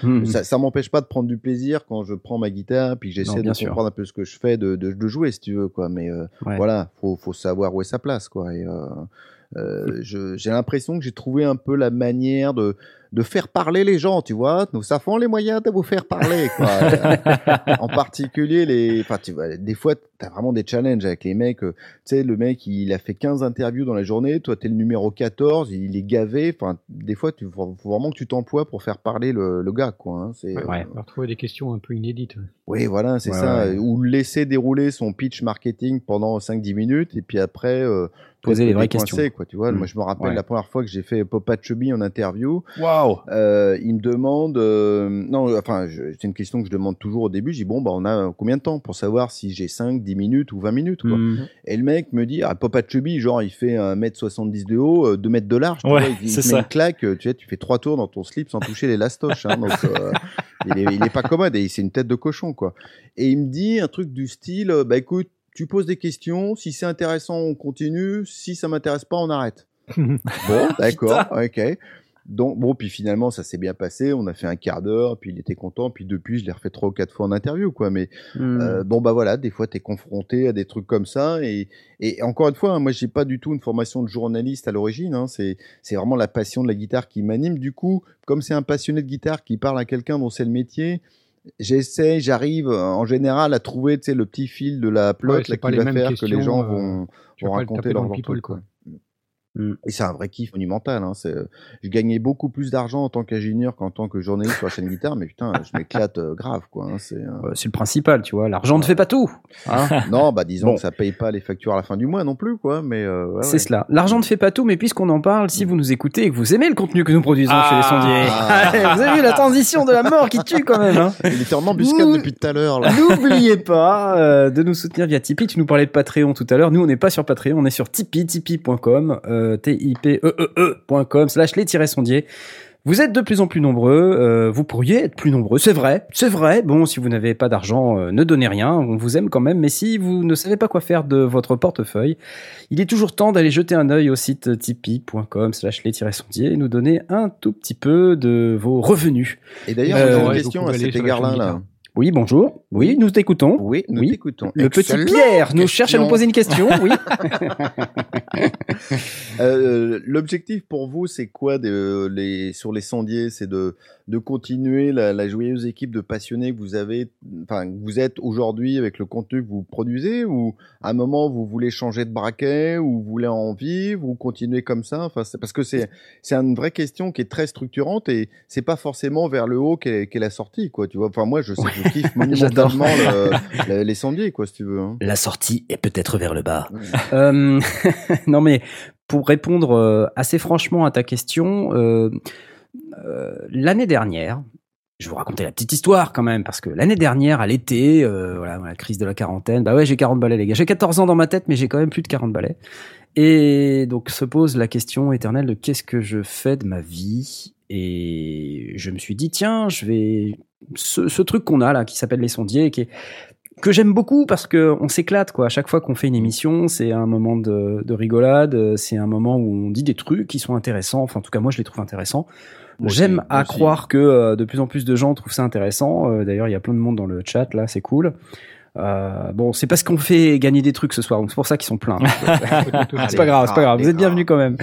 je, ça, ça m'empêche pas de prendre du plaisir quand je prends ma guitare, puis j'essaie de sûr. comprendre un peu ce que je fais, de, de, de jouer, si tu veux, quoi. Mais euh, Ouais. voilà, faut, faut savoir où est sa place, quoi. Et euh, j'ai l'impression que j'ai trouvé un peu la manière de de faire parler les gens, tu vois. Nous avons les moyens de vous faire parler, quoi. en particulier les enfin tu vois des fois tu as vraiment des challenges avec les mecs euh, tu sais le mec il a fait 15 interviews dans la journée toi tu es le numéro 14 il est gavé enfin des fois tu faut vraiment que tu t'emploies pour faire parler le, le gars quoi hein. c'est euh, Ouais. On va retrouver des questions un peu inédites. oui voilà c'est Ouais, ça ouais. ou laisser dérouler son pitch marketing pendant 5 10 minutes et puis après euh, Poser les vraies questions. quoi tu vois Mm. moi je me rappelle Ouais. la première fois que j'ai fait Popa Chubby en interview Waouh euh, il me demande, euh, non, enfin, je- c'est une question que je demande toujours au début. Je dis bon, bah, on a combien de temps pour savoir si j'ai 5, 10 minutes ou 20 minutes, quoi. Mm. Et le mec me dit, ah, Papa Chubby, genre, il fait 1m70 de haut, euh, 2 mètres de large, tu Ouais, vois, il, il c'est te met ça. une claque, euh, tu sais, tu fais trois tours dans ton slip sans toucher les lastoches, hein, donc, euh, il, est, il est pas commode et c'est une tête de cochon, quoi. Et il me dit un truc du style, euh, bah, écoute, tu poses des questions, si c'est intéressant, on continue, si ça m'intéresse pas, on arrête. Bon, d'accord, ok. Donc, bon, puis finalement, ça s'est bien passé. On a fait un quart d'heure, puis il était content. Puis depuis, je l'ai refait trois ou quatre fois en interview, quoi. Mais Mm. euh, bon, bah voilà, des fois, tu es confronté à des trucs comme ça. Et, et encore une fois, hein, moi, j'ai pas du tout une formation de journaliste à l'origine. Hein, c'est c'est vraiment la passion de la guitare qui m'anime. Du coup, comme c'est un passionné de guitare qui parle à quelqu'un dont c'est le métier, j'essaie, j'arrive en général à trouver, le petit fil de la Ouais, plot c'est là, qui va faire que les gens euh, vont, le raconter leur, le leur people, truc, quoi. quoi. Mm. Et c'est un vrai kiff monumental. Hein. C'est, euh, je gagnais beaucoup plus d'argent en tant qu'ingénieur qu'en tant que journaliste sur la chaîne guitare, mais putain, je m'éclate euh, grave, quoi. hein. C'est, euh, C'est le principal, tu vois. L'argent ne fait pas tout. hein. Non, bah disons Bon. que ça paye pas les factures à la fin du mois non plus, quoi. Mais euh, ouais, c'est ouais. cela. L'argent ne fait pas tout, mais puisqu'on en parle, si vous nous écoutez et que vous aimez le contenu que nous produisons chez les sondiers, Ah. vous avez vu la transition de la mort qui tue quand même. Hein Il était en embuscade depuis tout à l'heure, là. N'oubliez pas euh, de nous soutenir via Tipeee. Tu nous parlais de Patreon tout à l'heure. Nous, on n'est pas sur Patreon, on est sur Tipeee, tipeee.com, euh, T-I-P-E-E-E.com, slash les-sondiers. Vous êtes de plus en plus nombreux, euh, vous pourriez être plus nombreux, c'est vrai, c'est vrai. Bon, si vous n'avez pas d'argent, euh, ne donnez rien, on vous aime quand même, mais si vous ne savez pas quoi faire de votre portefeuille, il est toujours temps d'aller jeter un œil au site tipeee.com slash les-sondiers et nous donner un tout petit peu de vos revenus. Et d'ailleurs, Euh, j'ai une question à cet égard-là. Oui, bonjour. Oui, nous t'écoutons. Oui, nous Oui. t'écoutons. Le petit Pierre nous cherche à nous poser une question, oui. Euh, L'objectif pour vous, c'est quoi de, les, sur les sondiers C'est de, de continuer la, la joyeuse équipe de passionnés que vous avez, enfin, que vous êtes aujourd'hui avec le contenu que vous produisez Ou à un moment, vous voulez changer de braquet Ou vous voulez en vivre Ou continuer comme ça? Enfin, Parce que c'est c'est une vraie question qui est très structurante et c'est pas forcément vers le haut qu'est qu'est la sortie, quoi. Tu vois? Enfin, moi, je sais que je kiffe monumentalement le- le- les sondiers, quoi, si tu veux. hein. La sortie est peut-être vers le bas. Euh, non mais pour répondre euh, assez franchement à ta question, euh, l'année dernière, je vais vous raconter la petite histoire quand même, parce que l'année dernière, à l'été, euh, voilà, la crise de la quarantaine, bah ouais, j'ai 40 balais, les gars. J'ai 14 ans dans ma tête, mais j'ai quand même plus de 40 balais. Et donc se pose la question éternelle de qu'est-ce que je fais de ma vie? Et je me suis dit, tiens, je vais... Ce, truc qu'on a là, qui s'appelle les sondiers, que j'aime beaucoup parce que on s'éclate quoi. À chaque fois qu'on fait une émission, c'est un moment de rigolade, c'est un moment où on dit des trucs qui sont intéressants. Enfin, en tout cas, moi, je les trouve intéressants. J'aime à croire que euh, de plus en plus de gens trouvent ça intéressant. Euh, D'ailleurs, il y a plein de monde dans le chat là, c'est cool. Euh, bon, c'est parce qu'on fait gagner des trucs ce soir, donc c'est pour ça qu'ils sont pleins. c'est pas grave, c'est pas grave. Vous êtes bienvenus quand même.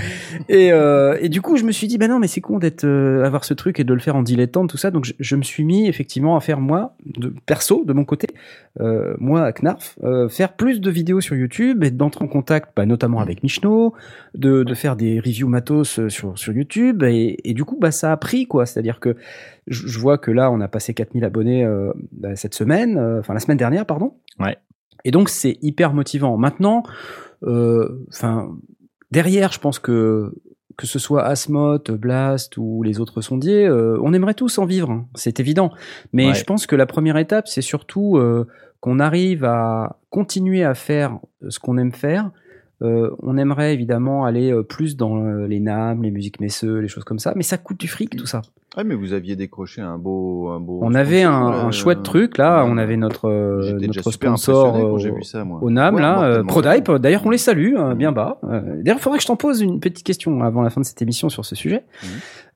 Et, euh, et du coup, je me suis dit, ben non, mais c'est con d'être euh, avoir ce truc et de le faire en dilettante, tout ça. Donc, je, je me suis mis effectivement à faire moi, de perso, de mon côté, euh, moi à Knarf, euh, faire plus de vidéos sur YouTube et d'entrer en contact, bah, notamment avec Michno, de, de faire des reviews matos sur sur YouTube. Et, et du coup, bah ça a pris quoi. C'est-à-dire que je, je vois que là, on a passé 4000 abonnés euh, bah, cette semaine, euh, enfin la semaine dernière, pardon. Ouais. Et donc c'est hyper motivant. Maintenant, euh, enfin derrière, je pense que que ce soit Asmoth, Blast ou les autres sondiers, euh, on aimerait tous en vivre, hein, c'est évident. Mais Ouais. je pense que la première étape, c'est surtout euh, qu'on arrive à continuer à faire ce qu'on aime faire. Euh, on aimerait évidemment aller plus dans les NAM, les musiques messeux, les choses comme ça, mais ça coûte du fric tout ça. Ouais, mais vous aviez décroché un beau, un beau. On avait un, un chouette truc là, Ouais. on avait notre euh, notre sponsor quand euh, ça, au NAM Ouais, là, euh. Prodype. D'ailleurs, on les salue euh, bien bas. Euh, D'ailleurs, il faudrait que je t'en pose une petite question avant la fin de cette émission sur ce sujet.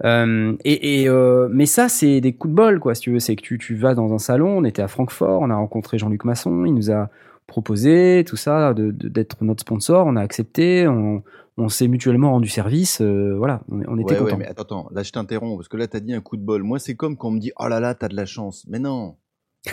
Euh, et, et, euh, mais ça, c'est des coups de bol, quoi. Si tu veux, c'est que tu, tu vas dans un salon. On était à Francfort, on a rencontré Jean-Luc Masson. Il nous a proposé tout ça de- de- d'être notre sponsor. On a accepté. On, on s'est mutuellement rendu service. euh, voilà, on, on était Ouais, mais attends, attends, là je t'interromps parce que là t'as dit un coup de bol. Moi c'est comme quand on me dit oh là là t'as de la chance. Mais non,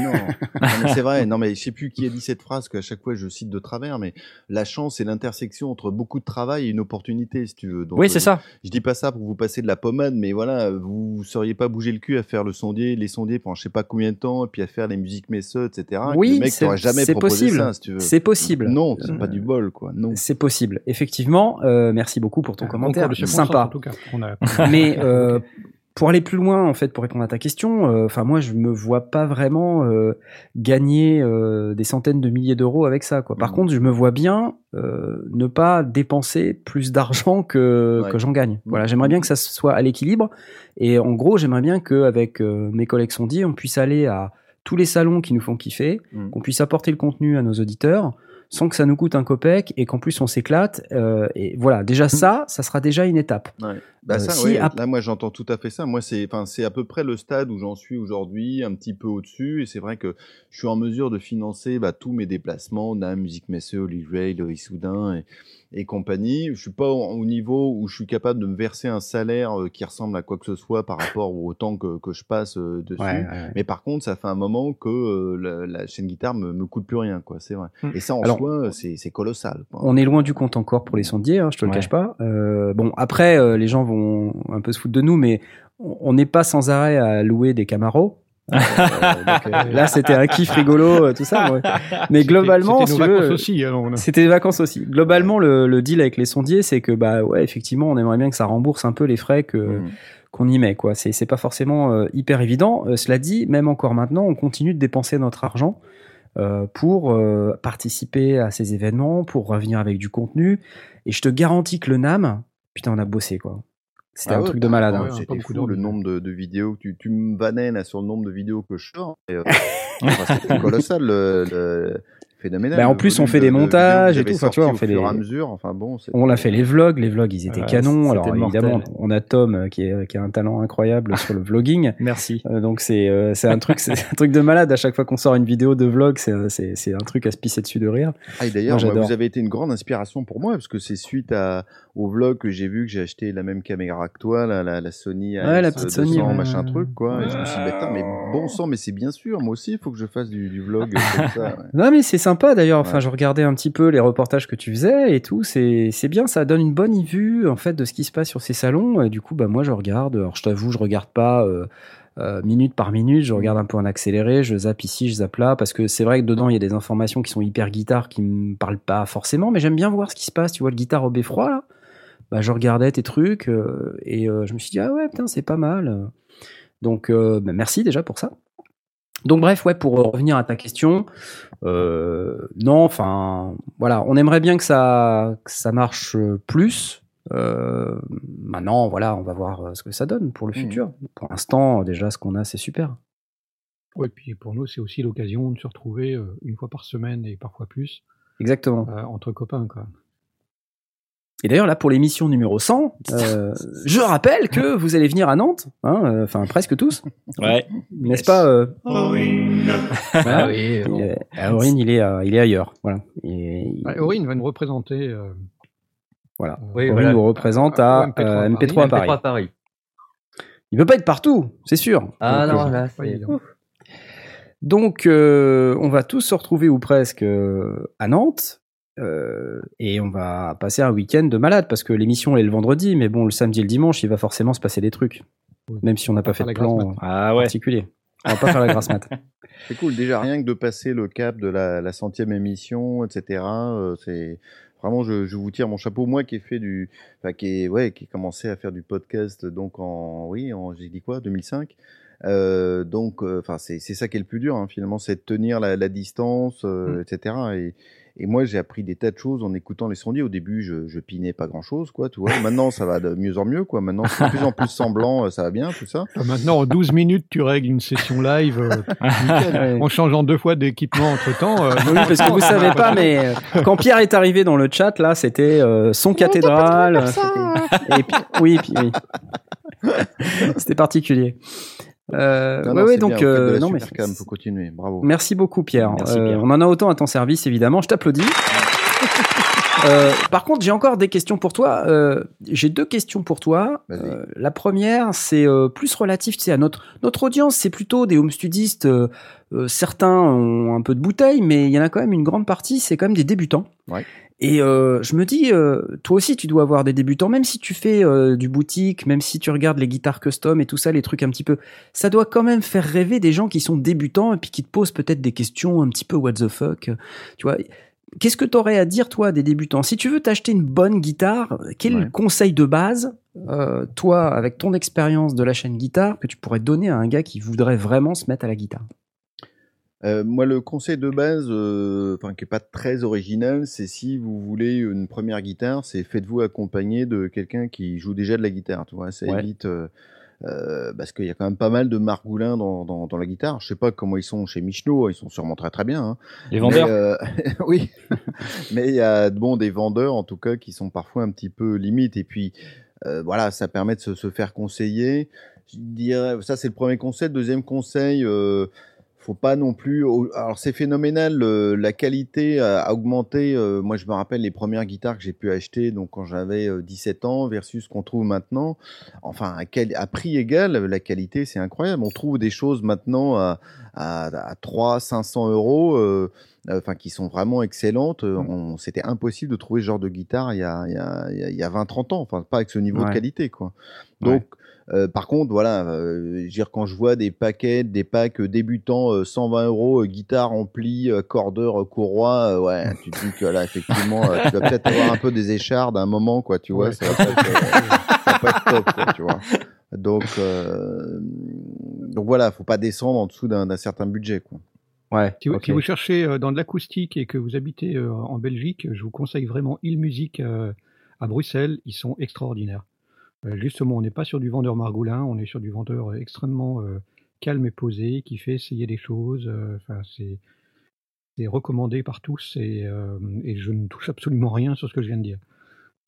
non, c'est vrai. Non mais je sais plus qui a dit cette phrase qu'à chaque fois je cite de travers. Mais la chance c'est l'intersection entre beaucoup de travail et une opportunité si tu veux. Donc, Oui, euh, c'est ça. Je dis pas ça pour vous passer de la pommade, mais voilà, vous seriez pas bougé le cul à faire le sondier, les sondiers pendant je sais pas combien de temps, et puis à faire les musiques messeux, etc. Oui, c'est- jamais proposé possible. ça, si tu veux. C'est possible. Non, c'est Euh, pas du bol, quoi. Non. C'est possible, effectivement. Euh, merci beaucoup pour ton bon commentaire, sympa. En tout cas, on a- Mais euh, pour aller plus loin, en fait, pour répondre à ta question, euh, enfin moi je me vois pas vraiment euh, gagner euh, des centaines de milliers d'euros avec ça. Quoi. Par Mhm. contre, je me vois bien euh, ne pas dépenser plus d'argent que, Ouais. que j'en gagne. Voilà, Mhm. j'aimerais bien que ça soit à l'équilibre. Et en gros, j'aimerais bien qu'avec euh, mes collègues sondiers, on puisse aller à tous les salons qui nous font kiffer, qu'on puisse apporter le contenu à nos auditeurs sans que ça nous coûte un copec et qu'en plus on s'éclate. euh, et voilà, déjà ça, ça sera déjà une étape. Ouais. Bah Euh, ça, si ouais, là moi j'entends tout à fait ça. Moi c'est, enfin c'est à peu près le stade où j'en suis aujourd'hui, un petit peu au-dessus. Et c'est vrai que je suis en mesure de financer bah, tous mes déplacements, d'un musique messeux, Olive Ray, Loïs Soudain et, et compagnie. Je suis pas au, au niveau où je suis capable de me verser un salaire euh, qui ressemble à quoi que ce soit par rapport au temps que, que je passe euh, dessus. Mais par contre, ça fait un moment que euh, la, la chaîne guitare me, me coûte plus rien, quoi. C'est vrai. Mm. Et ça, en Alors- soi, c'est colossal. quoi. On est loin du compte encore pour les sondiers, hein, je te le Ouais. cache pas. Euh, bon, après, euh, les gens vont un peu se foutre de nous, mais on on n'est pas sans arrêt à louer des Camaros. Euh, donc, euh, là, c'était un kiff rigolo, euh, tout ça. ouais. Mais globalement, c'était si a- C'était des vacances aussi. Globalement, le, le deal avec les sondiers, c'est que bah ouais, effectivement, on aimerait bien que ça rembourse un peu les frais que Mm. qu'on y met. Quoi, c'est c'est pas forcément euh, hyper évident. Cela dit, même encore maintenant, on continue de dépenser notre argent pour participer à ces événements, pour revenir avec du contenu. Et je te garantis que le Nam, putain, on a bossé quoi. C'était Ah un ouais, truc de malade. ah hein. C'était fou le nombre de, de vidéos. Tu, tu me vannais là sur le nombre de vidéos que je sors. euh, enfin, C'était colossal, le, le phénoménal. Bah, en plus, on fait de- des montages et tout. Enfin, tu vois, on fait des- à mesure. Enfin bon, c'était- On a fait les vlogs, les vlogs ils étaient canons. Alors évidemment, mortel. on a Tom euh, qui, est, qui a un talent incroyable sur le vlogging. Merci. Euh, donc c'est euh, c'est un truc c'est un truc de malade à chaque fois qu'on sort une vidéo de vlog c'est c'est c'est un truc à se pisser dessus de rire. Ah, et d'ailleurs, j'adore. vous avez été une grande inspiration pour moi parce que c'est suite à, au vlog que j'ai vu que j'ai acheté la même caméra que toi, la, la, la Sony Ouais, la AS200, petite Sony, ouais. machin truc, quoi. Et je me suis dit, bah, mais bon sang, mais c'est bien sûr, moi aussi, il faut que je fasse du, du vlog comme ça. ouais. Non mais c'est sympa d'ailleurs. Enfin Ouais. je regardais un petit peu les reportages que tu faisais et tout. C'est c'est bien. Ça donne une bonne vue en fait de ce qui se passe sur ces salons. Et du coup bah moi je regarde. Alors je t'avoue je regarde pas. euh, euh, minute par minute, je regarde un peu en accéléré, je zappe ici, je zappe là, parce que c'est vrai que dedans il y a des informations qui sont hyper guitare qui me parlent pas forcément, mais j'aime bien voir ce qui se passe. Tu vois le guitare au beffroi là, bah, je regardais tes trucs euh, et euh, je me suis dit ah ouais putain c'est pas mal. Donc euh, bah, merci déjà pour ça. Donc bref ouais pour revenir à ta question, euh, non enfin voilà on aimerait bien que ça que ça marche plus. Euh, maintenant voilà on va voir ce que ça donne pour le Mhm. futur. Pour l'instant déjà ce qu'on a c'est super. Ouais, puis pour nous, c'est aussi l'occasion de se retrouver une fois par semaine et parfois plus Exactement. euh, entre copains. Quoi. Et d'ailleurs, là, pour l'émission numéro 100, euh, je rappelle que vous allez venir à Nantes, hein, euh, enfin presque tous, Ouais. n'est-ce pas euh, voilà. oui, Il bon. est- ah, Aurine, il est, il est ailleurs. Voilà. Et, Ouais, Aurine va nous représenter. euh, voilà. Oui, Aurine voilà. nous représente à Au MP3 euh, à MP3 à Paris. Paris. MP3 à Paris. Il peut pas être partout, c'est sûr. Ah Donc, non, là, c'est... Donc, euh, on va tous se retrouver ou presque euh, à Nantes. Euh, et on va passer un week-end de malade parce que l'émission est le vendredi, mais bon, le samedi et le dimanche, il va forcément se passer des trucs. Oui. Même si on n'a pas fait de plan. Ah ouais. particulier. On va pas faire la grasse mat. C'est cool, déjà rien que de passer le cap de la, la centième émission, etc. euh, c'est vraiment, je, je vous tire mon chapeau. Moi qui ai fait du, enfin qui est, ouais, qui ai commencé à faire du podcast, donc en, oui, en, j'ai dit quoi, 2005. Euh, donc, enfin, c'est c'est ça qui est le plus dur, hein, finalement, c'est de tenir la, la distance, euh, etc. Et, et moi, j'ai appris des tas de choses en écoutant les sondiers. Au début, je, je pinais pas grand chose, quoi, tu vois. Maintenant, ça va de mieux en mieux, quoi. Maintenant, c'est de plus en plus semblant, euh, ça va bien, tout ça. Euh, Maintenant, en 12 minutes, tu règles une session live euh, en changeant deux fois d'équipement entre temps. Oui, parce que vous savez pas, mais euh, quand Pierre est arrivé dans le chat, là, c'était euh, son cathédrale. Et puis, oui, puis, oui. C'était particulier. Euh, Non, ouais, non, ouais, c'est donc, bien, euh, non, mais cam, faut continuer, bravo. merci beaucoup, Pierre. Merci, Euh, Pierre. on en a autant à ton service, évidemment. Je t'applaudis. Euh, par contre, j'ai encore des questions pour toi. Euh, j'ai deux questions pour toi. Euh, la première, c'est euh, plus relatif, tu sais, à notre notre audience. C'est plutôt des home studistes. euh, euh, certains ont un peu de bouteille, mais il y en a quand même une grande partie. C'est quand même des débutants. Ouais. Et euh, je me dis, euh, toi aussi, tu dois avoir des débutants, même si tu fais euh, du boutique, même si tu regardes les guitares custom et tout ça, les trucs un petit peu, ça doit quand même faire rêver des gens qui sont débutants et puis qui te posent peut-être des questions un petit peu what the fuck, tu vois. Qu'est-ce que tu aurais à dire, toi, des débutants? Si tu veux t'acheter une bonne guitare, quel Ouais. conseil de base, euh, toi, avec ton expérience de la chaîne guitare, que tu pourrais donner à un gars qui voudrait vraiment se mettre à la guitare? Euh, moi, le conseil de base, euh, qui est pas très original, c'est si vous voulez une première guitare, c'est faites-vous accompagner de quelqu'un qui joue déjà de la guitare. Tu vois, ça Ouais. évite euh, euh, parce qu'il y a quand même pas mal de margoulins dans, dans, dans la guitare. Je sais pas comment ils sont chez Michelot, ils sont sûrement très très bien. Hein. Les vendeurs. Euh, oui, mais il y a bon des vendeurs en tout cas qui sont parfois un petit peu limites. Et puis euh, voilà, ça permet de se, se faire conseiller. Je dirais, ça c'est le premier conseil. Deuxième conseil, faut pas non plus. Alors c'est phénoménal, la qualité a, a augmenté. euh, moi je me rappelle les premières guitares que j'ai pu acheter donc quand j'avais euh, 17 ans versus ce qu'on trouve maintenant. Enfin à, quel, à prix égal, la qualité c'est incroyable. On trouve des choses maintenant à, à, à 3 500 euros. euh, enfin qui sont vraiment excellentes. Euh, on- C'était impossible de trouver ce genre de guitare il y a, il y a, il y a- il y a 20-30 ans, enfin pas avec ce niveau Ouais. de qualité. quoi. Donc, euh, par contre, voilà, euh, je veux dire, quand je vois des paquets, des packs euh, débutants, euh, 120 euros, euh, guitare ampli, euh, cordeur, courroie, euh, ouais, tu te dis que là, effectivement, euh, tu vas peut-être avoir un peu des échardes à un moment, quoi, tu vois, Ouais. ça va pas être, euh, ça va pas être top, quoi, tu vois. Donc, euh, donc voilà, faut pas descendre en dessous d'un certain budget, quoi. Ouais, Si vous, ok. si vous cherchez euh, dans de l'acoustique et que vous habitez euh, en Belgique, je vous conseille vraiment Il Musique euh, à Bruxelles. Ils sont extraordinaires. Euh, justement, on n'est pas sur du vendeur margoulin, on est sur du vendeur euh, extrêmement euh, calme et posé, qui fait essayer des choses. euh, Enfin, c'est c'est recommandé par tous et, euh, et je ne touche absolument rien sur ce que je viens de dire.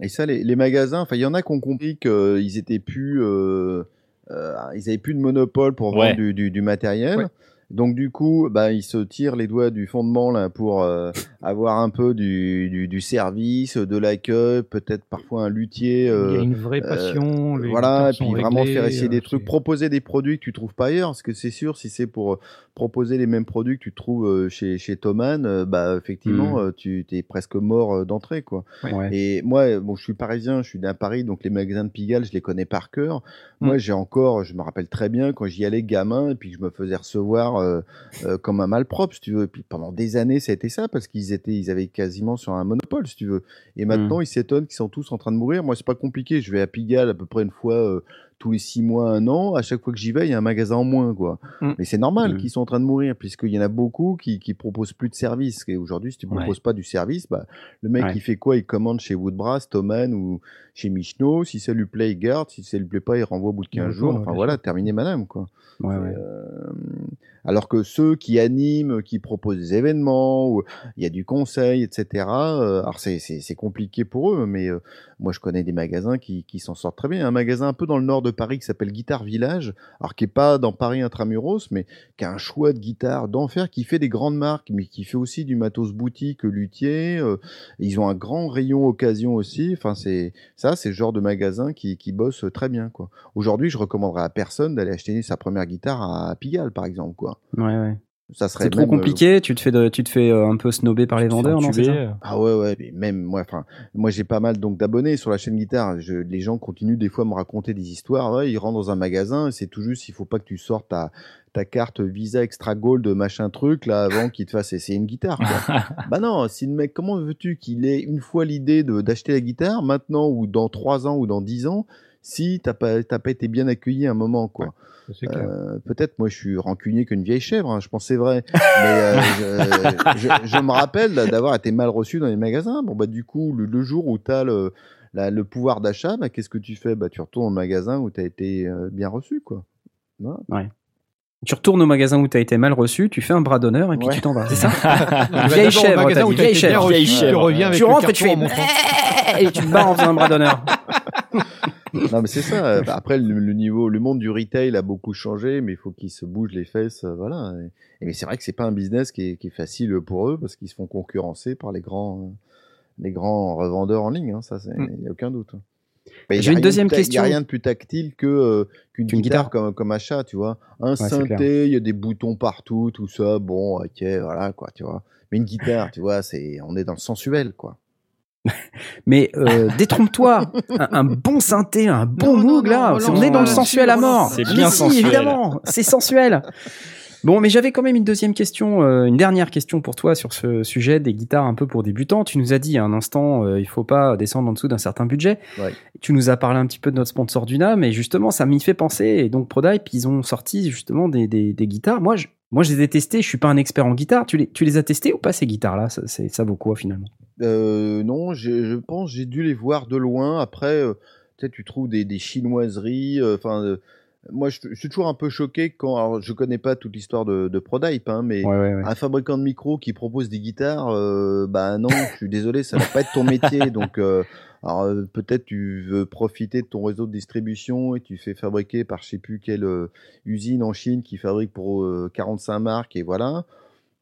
Et ça, les, les magasins, enfin, il y en a qui ont compris qu'ils étaient plus, euh, euh, ils avaient plus de monopole pour vendre du, du, du matériel. Ouais. Donc du coup, bah, ils se tirent les doigts du fondement là pour euh, avoir un peu du, du, du service, de l'accueil, peut-être parfois un luthier. Il y a euh, une vraie passion. les voilà, et puis vraiment faire essayer des euh, trucs, proposer des produits que tu trouves pas ailleurs, parce que c'est sûr, si c'est pour euh, proposer les mêmes produits que tu trouves euh, chez, chez Thomann, euh, bah effectivement, Mm. euh, tu es presque mort d'entrée, quoi. Ouais. Et moi, bon, je suis parisien, je suis né à Paris, donc les magasins de Pigalle, je les connais par cœur. Mm. Moi, j'ai encore, je me rappelle très bien quand j'y allais gamin et puis que je me faisais recevoir euh, euh, comme un malpropre, si tu veux. Et puis pendant des années, ça a été ça parce qu'ils étaient, ils avaient quasiment sur un monopole, si tu veux. Et Mm. maintenant, ils s'étonnent qu'ils sont tous en train de mourir. Moi, c'est pas compliqué. Je vais à Pigalle à peu près une fois euh, tous les six mois, un an. À chaque fois que j'y vais, il y a un magasin en moins, quoi. Mm. Mais c'est normal Mm. qu'ils sont en train de mourir puisqu'il y en a beaucoup qui, qui proposent plus de services. Et aujourd'hui, si tu Ouais. proposes pas du service, bah, le mec, Ouais. il fait quoi? Il commande chez Woodbrass, Thomann ou chez Michno. Si ça lui plaît, il garde. Si ça lui plaît pas, il renvoie au bout de Il 15 retourne, jours. Enfin voilà, terminé madame, quoi. Ouais, euh, alors que ceux qui animent, qui proposent des événements, il y a du conseil, etc. euh, alors c'est compliqué pour eux, mais euh, moi je connais des magasins qui, qui s'en sortent très bien. Un magasin un peu dans le nord de Paris qui s'appelle Guitare Village, alors qui est pas dans Paris intramuros, mais qui a un choix de guitare d'enfer, qui fait des grandes marques, mais qui fait aussi du matos boutique, luthier. euh, ils ont un grand rayon occasion aussi. Enfin c'est ça, c'est le genre de magasin qui qui bosse très bien quoi. Aujourd'hui, je recommanderais à personne d'aller acheter sa première guitare à Pigalle, par exemple, quoi. Ouais, ouais. Ça serait C'est trop même, euh, compliqué, tu te fais, de- tu te fais euh, un peu snobber par les vendeurs, non c'est ça Entubé. Ah ouais, ouais, mais même moi, enfin, moi j'ai pas mal donc d'abonnés sur la chaîne guitare. Je, les gens continuent des fois à me raconter des histoires. Ouais, ils rentrent dans un magasin, c'est tout juste, il faut pas que tu sortes ta, ta carte Visa Extra Gold, machin truc, là, avant qu'il te fasse essayer une guitare. quoi. bah non, si le mec, comment veux-tu qu'il ait une fois l'idée de- d'acheter la guitare, maintenant ou dans trois ans ou dans dix ans, si t'as pas, t'as pas été bien accueilli à un moment, quoi. Ça, C'est clair. Euh, Peut-être, moi, je suis rancunier qu'une vieille chèvre, hein, je pense que c'est vrai. Mais euh, je, je- je me rappelle d'avoir été mal reçu dans les magasins. Bon, bah, du coup, le, le jour où tu as le, la- le pouvoir d'achat, bah, qu'est-ce que tu fais? Bah, Tu retournes au magasin où tu as été euh, bien reçu, quoi. Voilà. Tu retournes au magasin où tu as été mal reçu, tu fais un bras d'honneur et puis Ouais. tu t'en vas, c'est ça vieille chèvre, t'as dit, t'as vieille chèvre. Tu reviens avec Tu le rentres et tu fais et tu te bats en faisant un bras d'honneur. Non, mais c'est ça. Après, le, le niveau, le monde du retail a beaucoup changé, mais il faut qu'ils se bougent les fesses. euh, Voilà. Et, et mais c'est vrai que c'est pas un business qui est, qui est facile pour eux parce qu'ils se font concurrencer par les grands, les grands revendeurs en ligne. Hein, ça, il Mm. n'y a aucun doute. J'ai une deuxième ta- y question. a rien de plus tactile que euh, qu'une guitare, guitare. comme, comme achat, tu vois. Un synthé, il y a des boutons partout, tout ça. Bon, ok, voilà, quoi, tu vois. Mais une guitare, tu vois, c'est, on est dans le sensuel, quoi. Mais euh, détrompe-toi, un, un bon synthé, un bon Non, moog là, non, on est dans le sensuel à mort. c'est Mais bien si, sensuel. évidemment, c'est sensuel. Bon, mais j'avais quand même une deuxième question, euh, une dernière question pour toi sur ce sujet des guitares un peu pour débutants. Tu nous as dit à un instant, euh, il faut pas descendre en dessous d'un certain budget. Ouais. Tu nous as parlé un petit peu de notre sponsor Duna, mais justement, ça m'y fait penser. Et donc, Prodype, ils ont sorti justement des, des, des guitares. Moi, je, moi, je les ai testées. Je suis pas un expert en guitare. Tu les, tu les as testées ou pas ces guitares-là? Ça, c'est- ça vaut quoi finalement? Euh, non, je pense j'ai dû les voir de loin. Après, euh, tu trouves des, des chinoiseries. euh, Enfin, euh, moi, je, je suis toujours un peu choqué quand. Alors, je connais pas toute l'histoire de, de Prodype, hein, mais Ouais, ouais, ouais. un fabricant de micros qui propose des guitares, bah non, je suis désolé, ça va pas être ton métier. Donc, alors peut-être tu veux profiter de ton réseau de distribution et tu fais fabriquer par je sais plus quelle usine en Chine qui fabrique pour euh, 45 marques et voilà.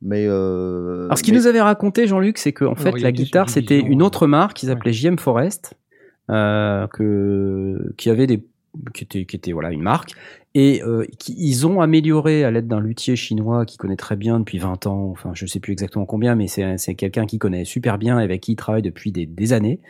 Mais euh, Alors, ce qu'il mais- nous avait raconté, Jean-Luc, c'est qu'en fait, la guitare, c'était une euh, autre marque qu'ils ouais. appelaient JM Forest, euh, que, qui avait des, qui était, qui était voilà une marque, et euh, qui, ils ont amélioré à l'aide d'un luthier chinois qui connaît très bien depuis 20 ans, enfin, je sais plus exactement combien, mais c'est, c'est quelqu'un qui connaît super bien, et avec qui il travaille depuis des, des années.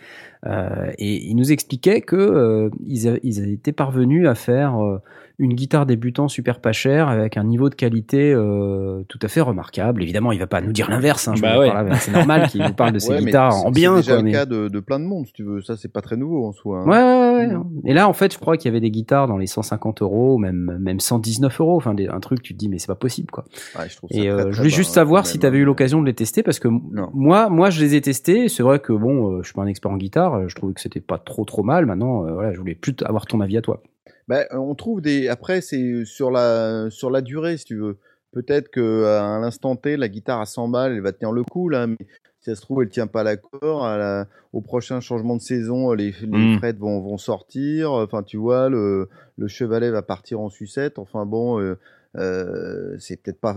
Euh, et il nous expliquait que euh, ils, a- ils étaient parvenus à faire euh, une guitare débutant super pas chère avec un niveau de qualité euh, tout à fait remarquable. Évidemment, il va pas nous dire l'inverse. Hein, Bah ouais. c'est normal qu'il nous parle de ses Ouais, guitares en bien. C'est déjà quoi, le mais- cas de, de plein de monde, si tu veux. Ça, c'est pas très nouveau en soi. hein. Ouais, ouais, ouais, ouais. Et là, en fait, je crois qu'il y avait des guitares dans les 150 euros, même, même 119 euros. Enfin, des- un truc, tu te dis, mais c'est pas possible, quoi. Ouais, je ça très, euh, très je voulais juste hein, savoir si même, tu avais hein. eu l'occasion de les tester, parce que Non. moi, moi, je les ai testés. C'est vrai que bon, euh, je suis pas un expert en guitare. euh, Je trouvais que c'était pas trop, trop mal. Maintenant, voilà, je voulais plus avoir ton avis à toi. Ben, on trouve des. Après, c'est sur la sur la durée, si tu veux. Peut-être que à l'instant T, la guitare à 100 balles, elle va tenir le coup là, mais si ça se trouve, elle tient pas l'accord. La... Au prochain changement de saison, les, les Mm. frettes vont, vont sortir. Enfin, tu vois, le, le chevalet va partir en sucette. Enfin bon, euh, euh, c'est peut-être pas.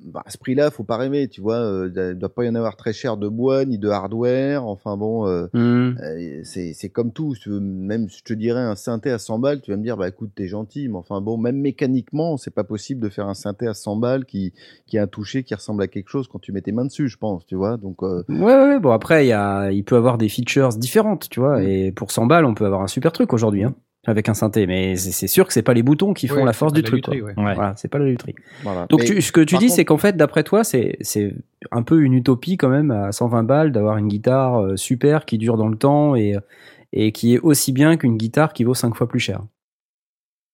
bah, à ce prix-là, faut pas rêver, tu vois. euh, Il doit pas y en avoir très cher de bois ni de hardware. Enfin bon. euh, euh, c'est comme tout. Même si je te dirais un synthé à 100 balles, tu vas me dire, bah écoute, t'es gentil, mais enfin bon, même mécaniquement, c'est pas possible de faire un synthé à 100 balles qui, qui a un toucher qui ressemble à quelque chose quand tu mets tes mains dessus, je pense, tu vois. Donc, euh, Ouais, ouais, ouais. Bon, après, il y a, il peut avoir des features différentes, tu vois. Mm. Et pour 100 balles, on peut avoir un super truc aujourd'hui. Hein. Avec un synthé, mais c'est sûr que c'est pas les boutons qui font Ouais, la force du la truc. lutherie, quoi. ouais. Ouais. Voilà, c'est pas la lutherie. Voilà. Donc tu- ce que tu dis, contre- c'est qu'en fait, d'après toi, c'est c'est un peu une utopie quand même à 120 balles d'avoir une guitare euh, super qui dure dans le temps et et qui est aussi bien qu'une guitare qui vaut 5 fois plus cher.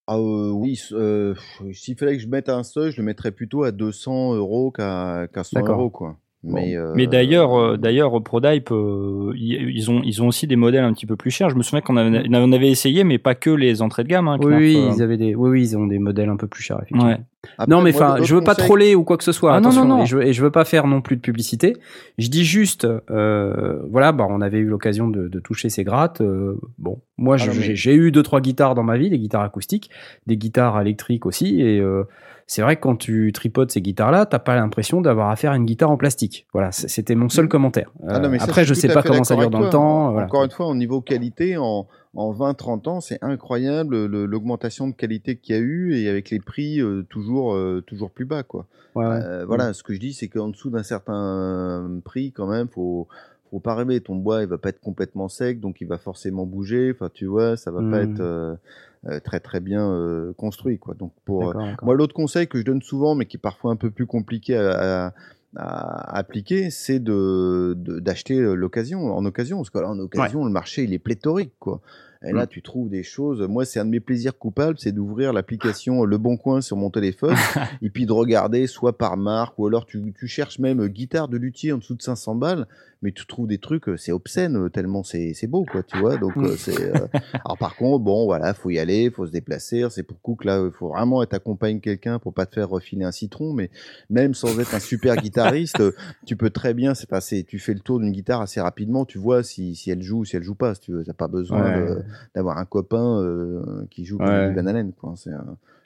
Ah, euh, oui, euh, s'il fallait que je mette un seuil, je le mettrais plutôt à 200 euros qu'à qu'à 100 D'accord. euros, quoi. Mais, euh, Mais d'ailleurs, euh, d'ailleurs, Prodype, euh, ils, ont, ils ont aussi des modèles un petit peu plus chers. Je me souviens qu'on avait, on avait essayé, mais pas que les entrées de gamme. Hein, Oui, oui, euh. ils avaient des, oui, oui, ils ont des modèles un peu plus chers, effectivement. Ouais. Après, non, mais enfin, je veux pas troller ou quoi que ce soit. Ah, attention, non, non. Et, je, et je veux pas faire non plus de publicité. Je dis juste, euh, voilà, bah, on avait eu l'occasion de, de toucher ces grattes. euh, bon, moi, je- Ah, mais- j'ai eu deux trois guitares dans ma vie, des guitares acoustiques, des guitares électriques aussi, et euh, c'est vrai que quand tu tripotes ces guitares-là, t'as pas l'impression d'avoir affaire à une guitare en plastique. Voilà, c'était mon seul commentaire. Ah non, mais ça, après, je suis sais pas comment ça dure dans le toi. temps. voilà. Encore une fois, au niveau qualité, en, en 20-30 ans, c'est incroyable le- l'augmentation de qualité qu'il y a eu et avec les prix euh, toujours, euh, toujours plus bas, quoi. Ouais, ouais. Euh, voilà, ce que je dis, c'est qu'en dessous d'un certain prix, quand même, faut, faut pas rêver. Ton bois, il va pas être complètement sec, donc il va forcément bouger. Enfin, tu vois, ça va pas Mm. être très très bien construit, quoi. Donc pour moi, l'autre conseil que je donne souvent, mais qui est parfois un peu plus compliqué à, à- à appliquer, c'est de de- d'acheter euh, l'occasion, en occasion, parce que là, en occasion, le marché il est pléthorique, quoi. Et là, tu trouves des choses. Moi, c'est un de mes plaisirs coupables, c'est d'ouvrir l'application Le Bon Coin sur mon téléphone et puis de regarder soit par marque ou alors tu, tu cherches même euh, guitare de luthier en dessous de 500 balles, mais tu trouves des trucs, euh, c'est obscène euh, tellement c'est beau, quoi, tu vois. Donc, euh, c'est. euh, Alors, par contre, bon, voilà, faut y aller, faut se déplacer. C'est pour coup que là, il faut vraiment être accompagné quelqu'un pour pas te faire refiler un citron, mais même sans être un super guitariste, euh, tu peux très bien, c'est tu fais le tour d'une guitare assez rapidement, tu vois si, si elle joue ou si elle joue pas, si tu veux. T'as pas besoin Ouais. de- d'avoir un copain euh, qui joue comme Ouais. du Van Halen, quoi. C'est, euh,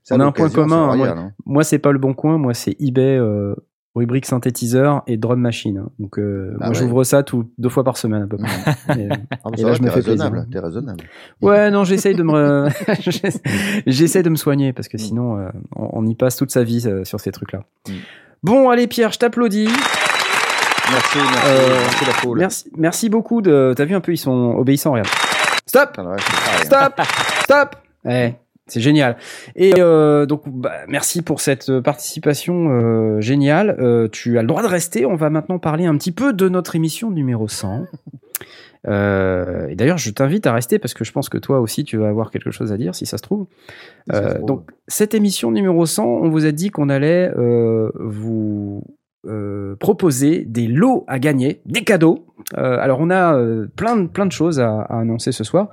c'est On a un point commun, hein, royal, hein. Moi, c'est pas le bon coin. Moi, c'est eBay, euh, rubrique synthétiseur et drum machine. hein. Donc, euh, Ah moi, ouais. j'ouvre ça tout, deux fois par semaine à peu près. Et, Ah, Et là, je me fais plaisir. raisonnable, raisonnable. ouais, non, j'essaye de me, j'essaie de me soigner parce que Mm. sinon, on, on y passe toute sa vie sur ces trucs-là. Mm. Bon, allez, Pierre, je t'applaudis. Merci, merci, Euh, merci la foule. Merci, merci beaucoup de. T'as vu un peu, ils sont obéissants, regarde. Stop, stop, stop. Eh, c'est génial. Et euh, donc, bah, merci pour cette participation euh, géniale. Euh, tu as le droit de rester. On va maintenant parler un petit peu de notre émission numéro 100. Euh, et d'ailleurs, je t'invite à rester parce que je pense que toi aussi, tu vas avoir quelque chose à dire, si ça se trouve. Ça se Euh, trouve. donc, cette émission numéro 100, on vous a dit qu'on allait euh, vous euh, proposer des lots à gagner, des cadeaux. Euh, alors, on a euh, plein, de, plein de choses à, à annoncer ce soir.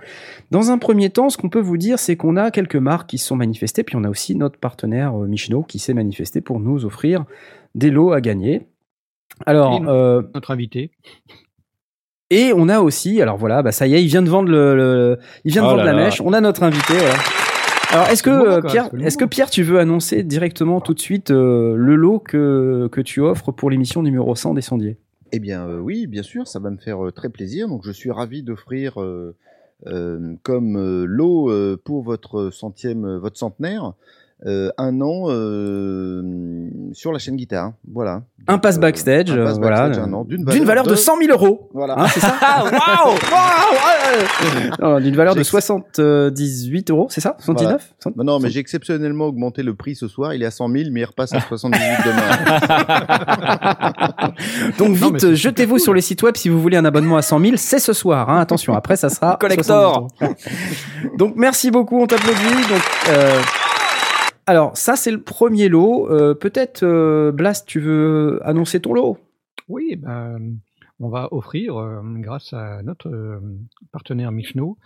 Dans un premier temps, ce qu'on peut vous dire, c'est qu'on a quelques marques qui se sont manifestées, puis on a aussi notre partenaire Michino qui s'est manifesté pour nous offrir des lots à gagner. Alors, Notre invité. et on a aussi, alors voilà, bah ça y est, il vient de vendre le, le- il vient de Oh vendre là la là. mèche. On a notre invité. Voilà. Alors est-ce que euh, Pierre, est-ce que. Pierre, tu veux annoncer directement tout de suite euh, le lot que que tu offres pour l'émission numéro 100 des sondiers Eh bien, euh, oui, bien sûr, ça va me faire euh, très plaisir. Donc, je suis ravi d'offrir euh, euh, comme euh, lot euh, pour votre centième, votre centenaire, euh, un an euh, sur la chaîne guitare. Voilà. Un pass euh, backsstage, un pass voilà, backstage, un an, d'une D'une valeur de 100 000 euros. Voilà. Hein, c'est ça Ah, waouh Non, D'une valeur de J'ai- 78 euros, c'est ça? 79 Bah non, mais j'ai exceptionnellement augmenté le prix ce soir. Il est à 100 000, mais il repasse à 78 demain. Donc vite, jetez-vous sur les sites web si vous voulez un abonnement à 100 000. C'est ce soir. hein. Attention, après ça sera Collector. 78 euros. Donc merci beaucoup, on t'applaudit. Donc euh, alors ça c'est le premier lot. Euh, Peut-être euh, Blast, tu veux annoncer ton lot? Oui, ben, on va offrir, euh, grâce à notre partenaire Michno,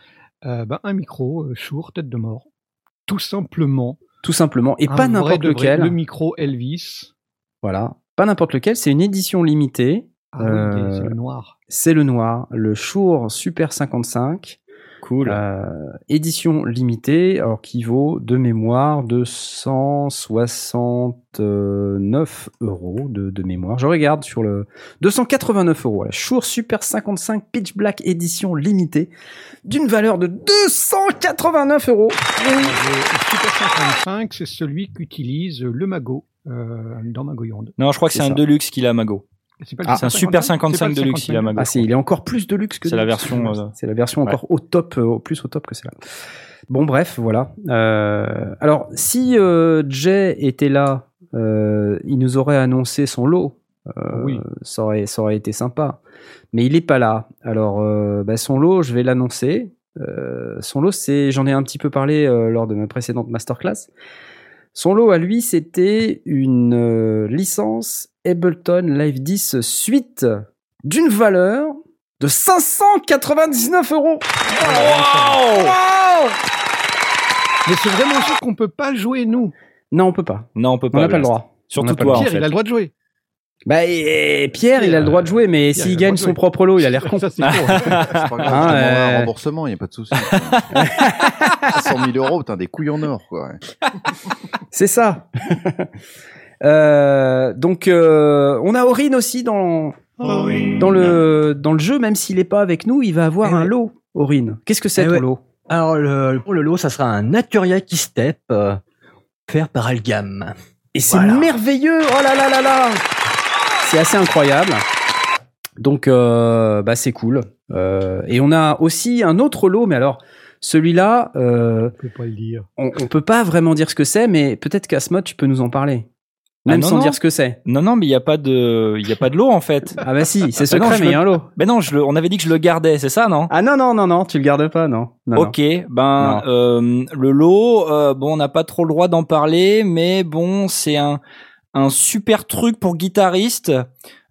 ben, un micro Shure tête de mort. Tout simplement. Tout simplement, et Un pas n'importe lequel. Le micro Elvis. Voilà, pas n'importe lequel. C'est une édition limitée. Ah c'est le noir. C'est le noir, le Shure Super 55. Cool. Euh, édition limitée, alors qui vaut de mémoire 269 euros de, de mémoire. Je regarde sur le 289 euros. La Shure Super 55 Pitch Black édition limitée d'une valeur de 289 euros. Le Super 55, c'est celui qu'utilise le Mago euh, dans Magoyonde. Non, je crois que C'est c'est un ça. Deluxe qu'il a, Mago. C'est Ah, C'est un Super C'est pas 55 le de luxe, il a 55. ma Ah, c'est, il est encore plus de luxe que C'est la version, euh, C'est la version ouais. encore au top, euh, au plus au top que celle-là. Bon, bref, voilà. Euh, alors, si euh, Jay était là, euh, il nous aurait annoncé son lot. Euh, Oui. ça, aurait, ça aurait été sympa. Mais il est pas là. Alors, euh, bah, son lot, je vais l'annoncer. Euh, son lot, c'est, j'en ai un petit peu parlé euh, lors de ma précédente masterclass. Son lot à lui, c'était une euh, licence Ableton Live 10 Suite d'une valeur de 599 euros. Mais c'est vraiment sûr qu'on peut pas jouer, nous. Non, on peut pas. Non, on peut On pas. n'a pas le droit. On Surtout toi, en Pierre, fait. il a le droit de jouer. Bah, et Pierre, il a le droit de jouer, mais s'il gagne son propre lot, il a l'air con. Ça, c'est pas grave, Ah, euh, un remboursement, il n'y a pas de souci. 100 000 euros, putain, des couilles en or, quoi. C'est ça. Euh, donc, euh, on a Aurine aussi dans, dans, le, dans le jeu, même s'il n'est pas avec nous, il va avoir Eh un ouais. lot, Aurine. Qu'est-ce que c'est Eh ton ouais. lot? Alors, le, pour le lot, ça sera un Naturia Key Step euh, offert par Algam. Et c'est Voilà. merveilleux Oh là là là là C'est assez incroyable. Donc, euh, bah, c'est cool. Euh, et on a aussi un autre lot, mais alors, celui-là, euh, Je peux pas le dire. on, on peut pas vraiment dire ce que c'est, mais peut-être qu'Asmod, tu peux nous en parler. Même Ah, non, sans non. dire ce que c'est. Non, non, mais il y a pas de, il a pas de lot en fait. Ah bah si, c'est Ah secret, je mais il y a un lot. Ben non, je le, on avait dit que je le gardais, c'est ça, non? Ah non, non, non, non, tu le gardes pas, non. Ok, ben euh, le lot, euh, bon, on n'a pas trop le droit d'en parler, mais bon, c'est un un super truc pour guitariste,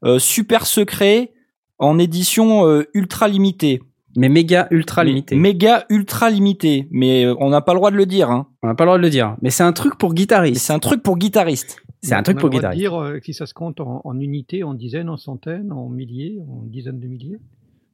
euh, super secret, en édition ultra limitée. Mais méga ultra limité. Méga ultra limité, mais on n'a pas le droit de le dire. Hein. On n'a pas le droit de le dire. Mais c'est un truc pour guitariste. C'est un truc pour guitariste. C'est un truc On pour guitariste. dire euh, si ça se compte en, en unités, en dizaines, en centaines, en milliers, en dizaines de milliers.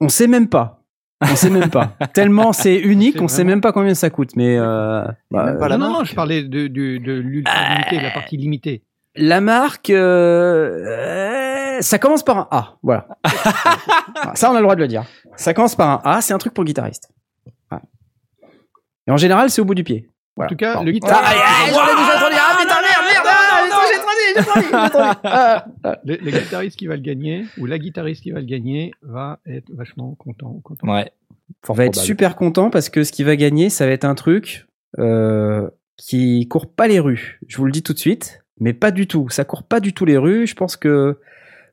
On sait même pas. On sait même pas. Tellement c'est unique, C'est on sait même pas combien ça coûte. Mais euh, bah, même pas la non, non, je parlais de, de, de l'ultra limité, de la partie limitée. la marque, euh, euh, ça commence par un A. Voilà. Ça, on a le droit de le dire. Ça commence par un A. C'est un truc pour guitariste. Et en général, c'est au bout du pied. En tout cas, Bon. le guitariste, Ah. Ah, j'ai. Ah, ah. le, le guitariste qui va le gagner, ou la guitariste qui va le gagner, va être vachement content. content. Ouais. On va être Probable. super content parce que ce qui va gagner, ça va être un truc euh, qui court pas les rues. Je vous le dis tout de suite, mais pas du tout. Ça court pas du tout les rues. Je pense que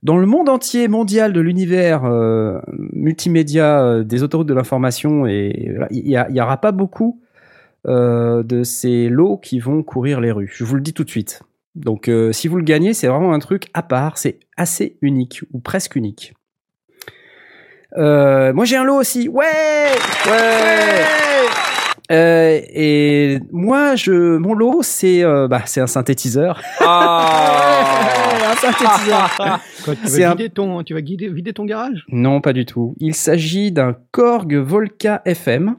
dans le monde entier, mondial de l'univers euh, multimédia euh, des autoroutes de l'information, et il y, a- il y aura pas beaucoup euh, de ces lots qui vont courir les rues. Je vous le dis tout de suite. Donc, euh, si vous le gagnez, c'est vraiment un truc à part. C'est assez unique ou presque unique. Euh, moi j'ai un lot aussi. Ouais, ouais. Euh, et moi je mon lot c'est euh, bah c'est un synthétiseur. un synthétiseur. Quoi, tu, vas un- ton, tu vas guider- vider ton garage? Non, pas du tout. Il s'agit d'un Korg Volca FM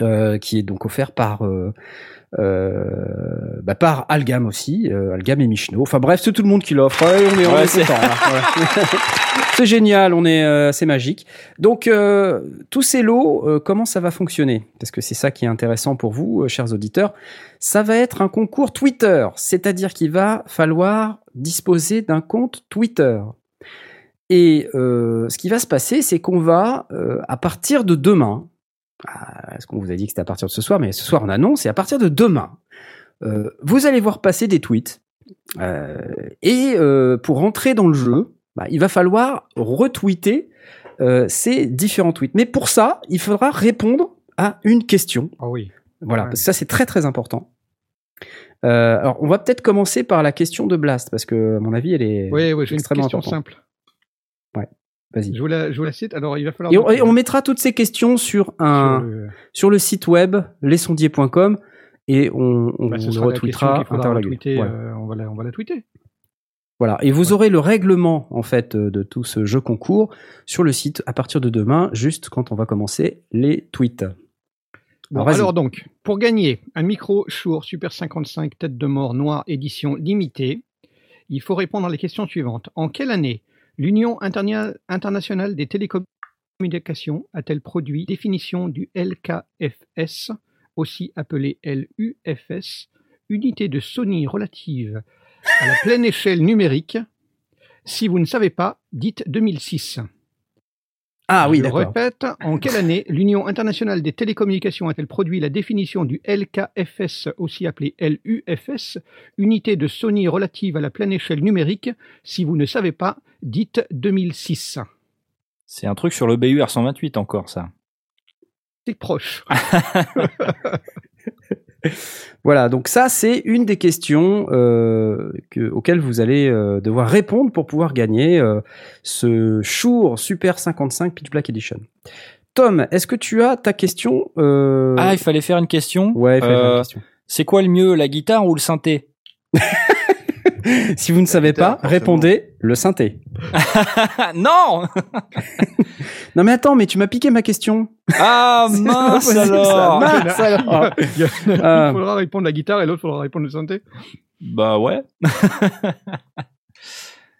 euh, qui est donc offert par bah, par Algam aussi, euh, Algam et Michno. Enfin bref, c'est tout le monde qui l'offre. Ouais, on est, on Ouais, est c'est- content, là. Ouais. c'est génial, on est, euh, c'est magique. Donc euh, tous ces lots, euh, comment ça va fonctionner? Parce que c'est ça qui est intéressant pour vous, euh, chers auditeurs. Ça va être un concours Twitter, c'est-à-dire qu'il va falloir disposer d'un compte Twitter. Et euh, ce qui va se passer, c'est qu'on va, euh, à partir de demain, ah, est-ce qu'on vous a dit que c'était à partir de ce soir, mais ce soir on annonce, et à partir de demain, euh, vous allez voir passer des tweets. Euh, et euh, pour rentrer dans le jeu, bah, il va falloir retweeter euh, ces différents tweets. Mais pour ça, il faudra répondre à une question. Ah oui. Voilà, Ouais. parce que ça c'est très très important. Euh, alors, on va peut-être commencer par la question de Blast, parce que, à mon avis, elle est Oui, oui, j'ai une extrêmement question importante. simple. Vas-y. Je vous, la, je vous la cite. Alors, il va falloir. Et on, donc, et on mettra toutes ces questions sur un sur sur le- site web lesondiers.com et on, on bah, le la question retweetera retweeter, Voilà. euh, on, va la, on va la tweeter. Voilà. Et vous aurez le règlement en fait euh, de tout ce jeu concours sur le site à partir de demain, juste quand on va commencer les tweets. Bon, Alors, donc, pour gagner un micro Shure Super 55 tête de mort noire édition limitée, il faut répondre à les questions suivantes. En quelle année l'Union internationale des télécommunications a-t-elle produit définition du LKFS, aussi appelé LUFS, unité de Sony relative à la pleine échelle numérique? Si vous ne savez pas, dites 2006. Ah oui, Je d'accord. répète, en quelle année l'Union internationale des télécommunications a-t-elle produit la définition du LKFS, aussi appelé LUFS, unité de Sony relative à la pleine échelle numérique? Si vous ne savez pas, dites 2006. C'est un truc sur le BUR 128 encore, ça. C'est proche. Voilà, donc ça, c'est une des questions euh, que- auxquelles vous allez euh, devoir répondre pour pouvoir gagner euh, ce Shure Super 55 Pitch Black Edition. Tom, est-ce que tu as ta question Ah, il fallait faire une question. Ouais, il fallait faire une question. C'est quoi le mieux, la guitare ou le synthé? Si vous ne savez pas, forcément. répondez le synthé. Non Non mais attends, mais tu m'as piqué ma question. Ah mince ça. alors Mince alors. Il y en a un, il faudra répondre la guitare et l'autre, faudra répondre le synthé. Bah ouais.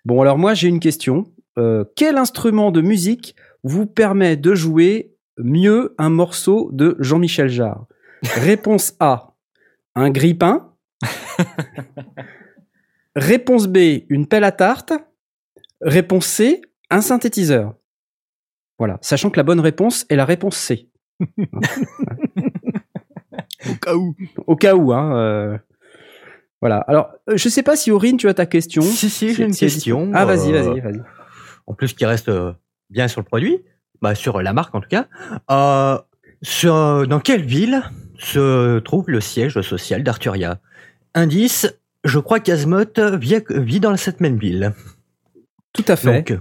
Bon, alors moi j'ai une question. Euh, quel instrument de musique vous permet de jouer mieux un morceau de Jean-Michel Jarre? Réponse A, un grippin. Réponse B, une pelle à tarte. Réponse C, un synthétiseur. Voilà, sachant que la bonne réponse est la réponse C. Au cas où. Au cas où, hein. euh, Voilà. Alors, euh, je sais pas si Aurine, tu as ta question. Si, si, j'ai une question. Ah, vas-y, euh, vas-y, vas-y. En plus, qui reste bien sur le produit, bah, sur la marque en tout cas. Euh, sur, dans quelle ville se trouve le siège social d'Arturia? Indice, je crois qu'Azemoth vit, vit dans cette même ville. Tout à fait. Donc,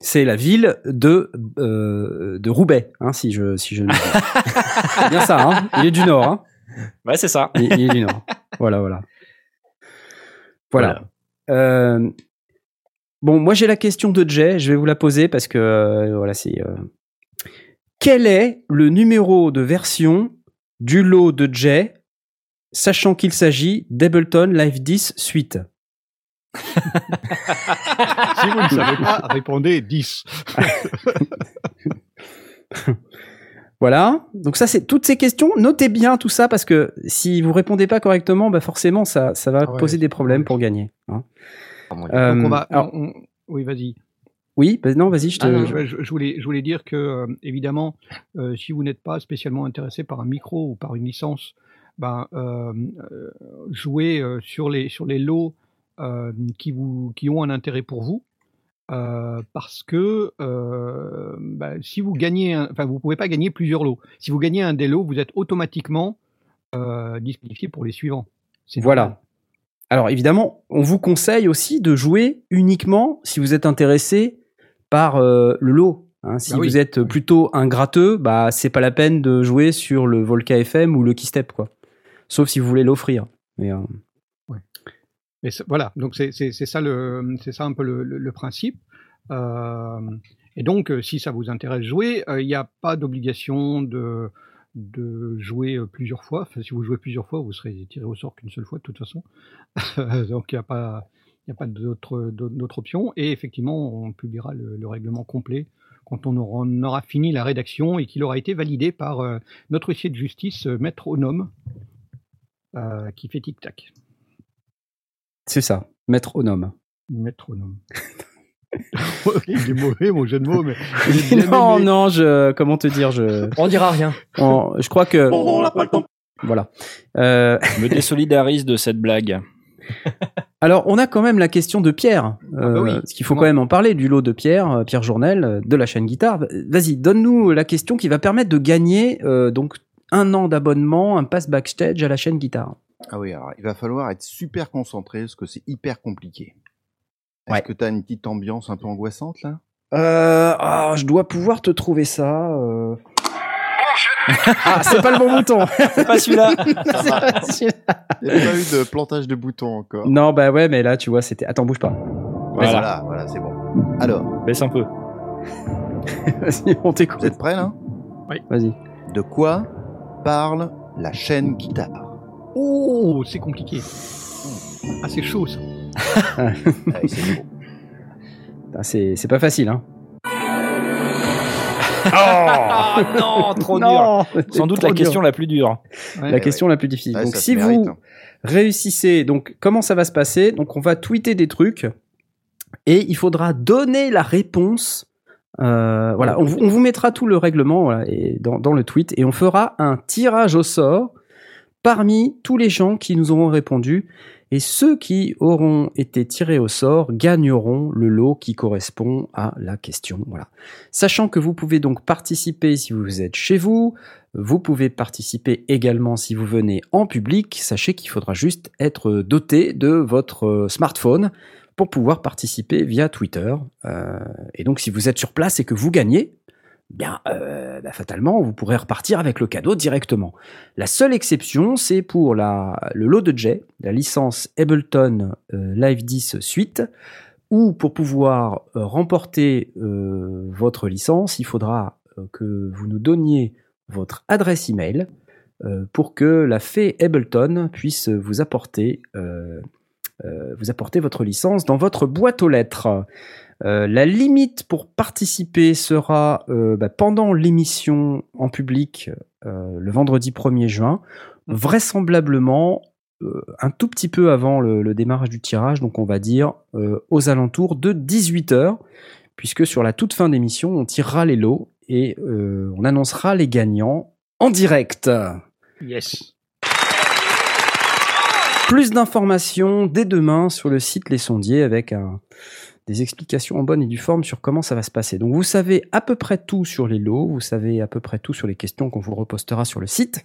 C'est la ville de euh, de Roubaix, hein, si je si je. ne- C'est bien ça. Hein il est du nord. Hein Ouais, c'est ça. il, il est du nord. Voilà, voilà. Voilà. Euh, bon, moi j'ai la question de Jay. Je vais vous la poser parce que euh, voilà, c'est. euh, Quel est le numéro de version du lot de Jay, sachant qu'il s'agit d'Ableton Live 10 Suite Si vous ne savez pas, répondez 10. Voilà. Donc ça, c'est toutes ces questions. Notez bien tout ça parce que si vous répondez pas correctement, bah forcément, ça, ça va Ah ouais, poser des problèmes pour gagner. hein. comment Euh, Donc on va. alors- on- Oui, vas-y. oui, bah non, vas-y, je te. Ah, non, Je, je- je voulais, je voulais dire que, euh, évidemment, euh, si vous n'êtes pas spécialement intéressé par un micro ou par une licence, ben, euh, euh, jouez euh, sur, les, sur les lots qui, vous, qui ont un intérêt pour vous. euh, parce que euh, ben, si vous gagnez, enfin, vous pouvez pas gagner plusieurs lots. Si vous gagnez un des lots, vous êtes automatiquement euh, disqualifié pour les suivants. Voilà. Alors évidemment, on vous conseille aussi de jouer uniquement si vous êtes intéressé par le lot. hein. si Bah oui. vous êtes plutôt un gratteux, bah c'est pas la peine de jouer sur le Volca FM ou le Keystep quoi. Sauf si vous voulez l'offrir. Mais euh, voilà, donc c'est ça, ça un peu le, principe. Euh, et donc, euh, si ça vous intéresse jouer, il n'y a pas d'obligation de, de jouer plusieurs fois. Enfin, si vous jouez plusieurs fois, vous serez tiré au sort qu'une seule fois de toute façon. donc, il n'y a pas, pas d'autre option. Et effectivement, on publiera le, le règlement complet quand on aura, fini la rédaction et qu'il aura été validé par notre huissier de justice, Maître Onome, euh, qui fait tic-tac. c'est ça, métronome. Métronome. il est mauvais, mon jeu de mots, mais. non, aimé. non, je comment te dire, je On dira rien. en- je crois que On n'a pas le temps. voilà. Euh, Je me désolidarise de cette blague. Alors, on a quand même la question de Pierre. Euh, bah oui, parce qu'il faut quand même en parler du lot de Pierre, euh, Pierre Journel, euh, de la chaîne Guitare. Vas-y, donne-nous la question qui va permettre de gagner euh, donc un an d'abonnement, un pass backstage à la chaîne Guitare. Ah oui, alors il va falloir être super concentré parce que c'est hyper compliqué. Est-ce Ouais. que t'as une petite ambiance un peu angoissante là? Euh, ah, je dois pouvoir te trouver ça. euh. ah, c'est pas le bon bouton. C'est pas celui-là. C'est pas celui-là. Il n'y a pas eu de plantage de boutons encore. non, bah ouais, mais là, tu vois, c'était. Attends, bouge pas. Voilà, Voilà. voilà, c'est bon. Alors, Baisse un peu. Vas-y, on vous t'écoute. êtes prêts là? Vas-y. De quoi parle la chaîne guitare Oh, c'est compliqué. Ah, c'est chaud, ça. Ah, c'est beau. C'est c'est pas facile, hein. Ah non, trop dur. Sans doute trop la dur. question la plus dure. Ouais. la question la plus difficile. Ouais, donc ça se si mérite, vous hein. réussissez, donc comment ça va se passer? Donc on va tweeter des trucs Et il faudra donner la réponse. Euh, on, vous- mettra tout le règlement dans, le tweet et on fera un tirage au sort parmi tous les gens qui nous auront répondu. Et ceux qui auront été tirés au sort gagneront le lot qui correspond à la question. Sachant que vous pouvez donc participer si vous êtes chez vous, vous pouvez participer également si vous venez en public. Sachez qu'il faudra juste être doté de votre euh, smartphone pour pouvoir participer via Twitter. Euh, et donc si vous êtes sur place et que vous gagnez, bien euh, bah, fatalement vous pourrez repartir avec le cadeau directement. La seule exception, c'est pour la, le lot de Jay, la licence Ableton euh, Live 10 Suite, où pour pouvoir remporter votre licence, il faudra que vous nous donniez votre adresse email pour que la fée Ableton puisse vous apporter, vous apporter votre licence dans votre boîte aux lettres. Euh, la limite pour participer sera euh, bah, pendant l'émission en public euh, le vendredi 1er juin, vraisemblablement euh, un tout petit peu avant le, le démarrage du tirage, donc on va dire euh, aux alentours de 18h, puisque sur la toute fin d'émission, on tirera les lots et euh, on annoncera les gagnants en direct. Yes. Plus d'informations dès demain sur le site Les Sondiers avec un- des explications en bonne et due forme sur comment ça va se passer. Donc vous savez à peu près tout sur les lots, vous savez à peu près tout sur les questions qu'on vous repostera sur le site.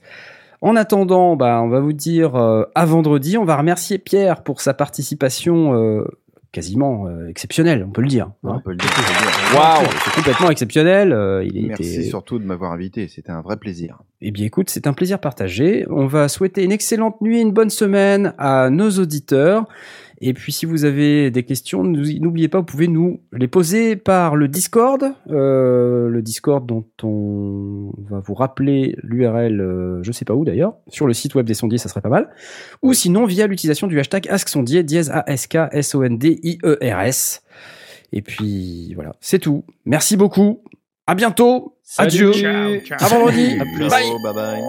En attendant, bah, on va vous dire euh, à vendredi. On va remercier Pierre pour sa participation euh, quasiment euh, exceptionnelle, on peut le dire. On hein. peut le dire, on peut le dire. Waouh, c'est complètement exceptionnel. euh, il Merci était surtout de m'avoir invité, c'était un vrai plaisir. eh bien, écoute, c'est un plaisir partagé. On va souhaiter une excellente nuit et une bonne semaine à nos auditeurs. Et puis, si vous avez des questions, n'oubliez pas, vous pouvez nous les poser par le Discord, euh, le Discord dont on va vous rappeler l'URL, euh, je sais pas où d'ailleurs, sur le site web des sondiers, ça serait pas mal. Ou sinon via l'utilisation du hashtag AskSondier, dièse A-S-K-S-O-N-D-I-E-R-S. Et puis voilà, c'est tout. Merci beaucoup. À bientôt. Salut. Adieu. Ciao, ciao. À vendredi. À plus. Bye. Bye bye.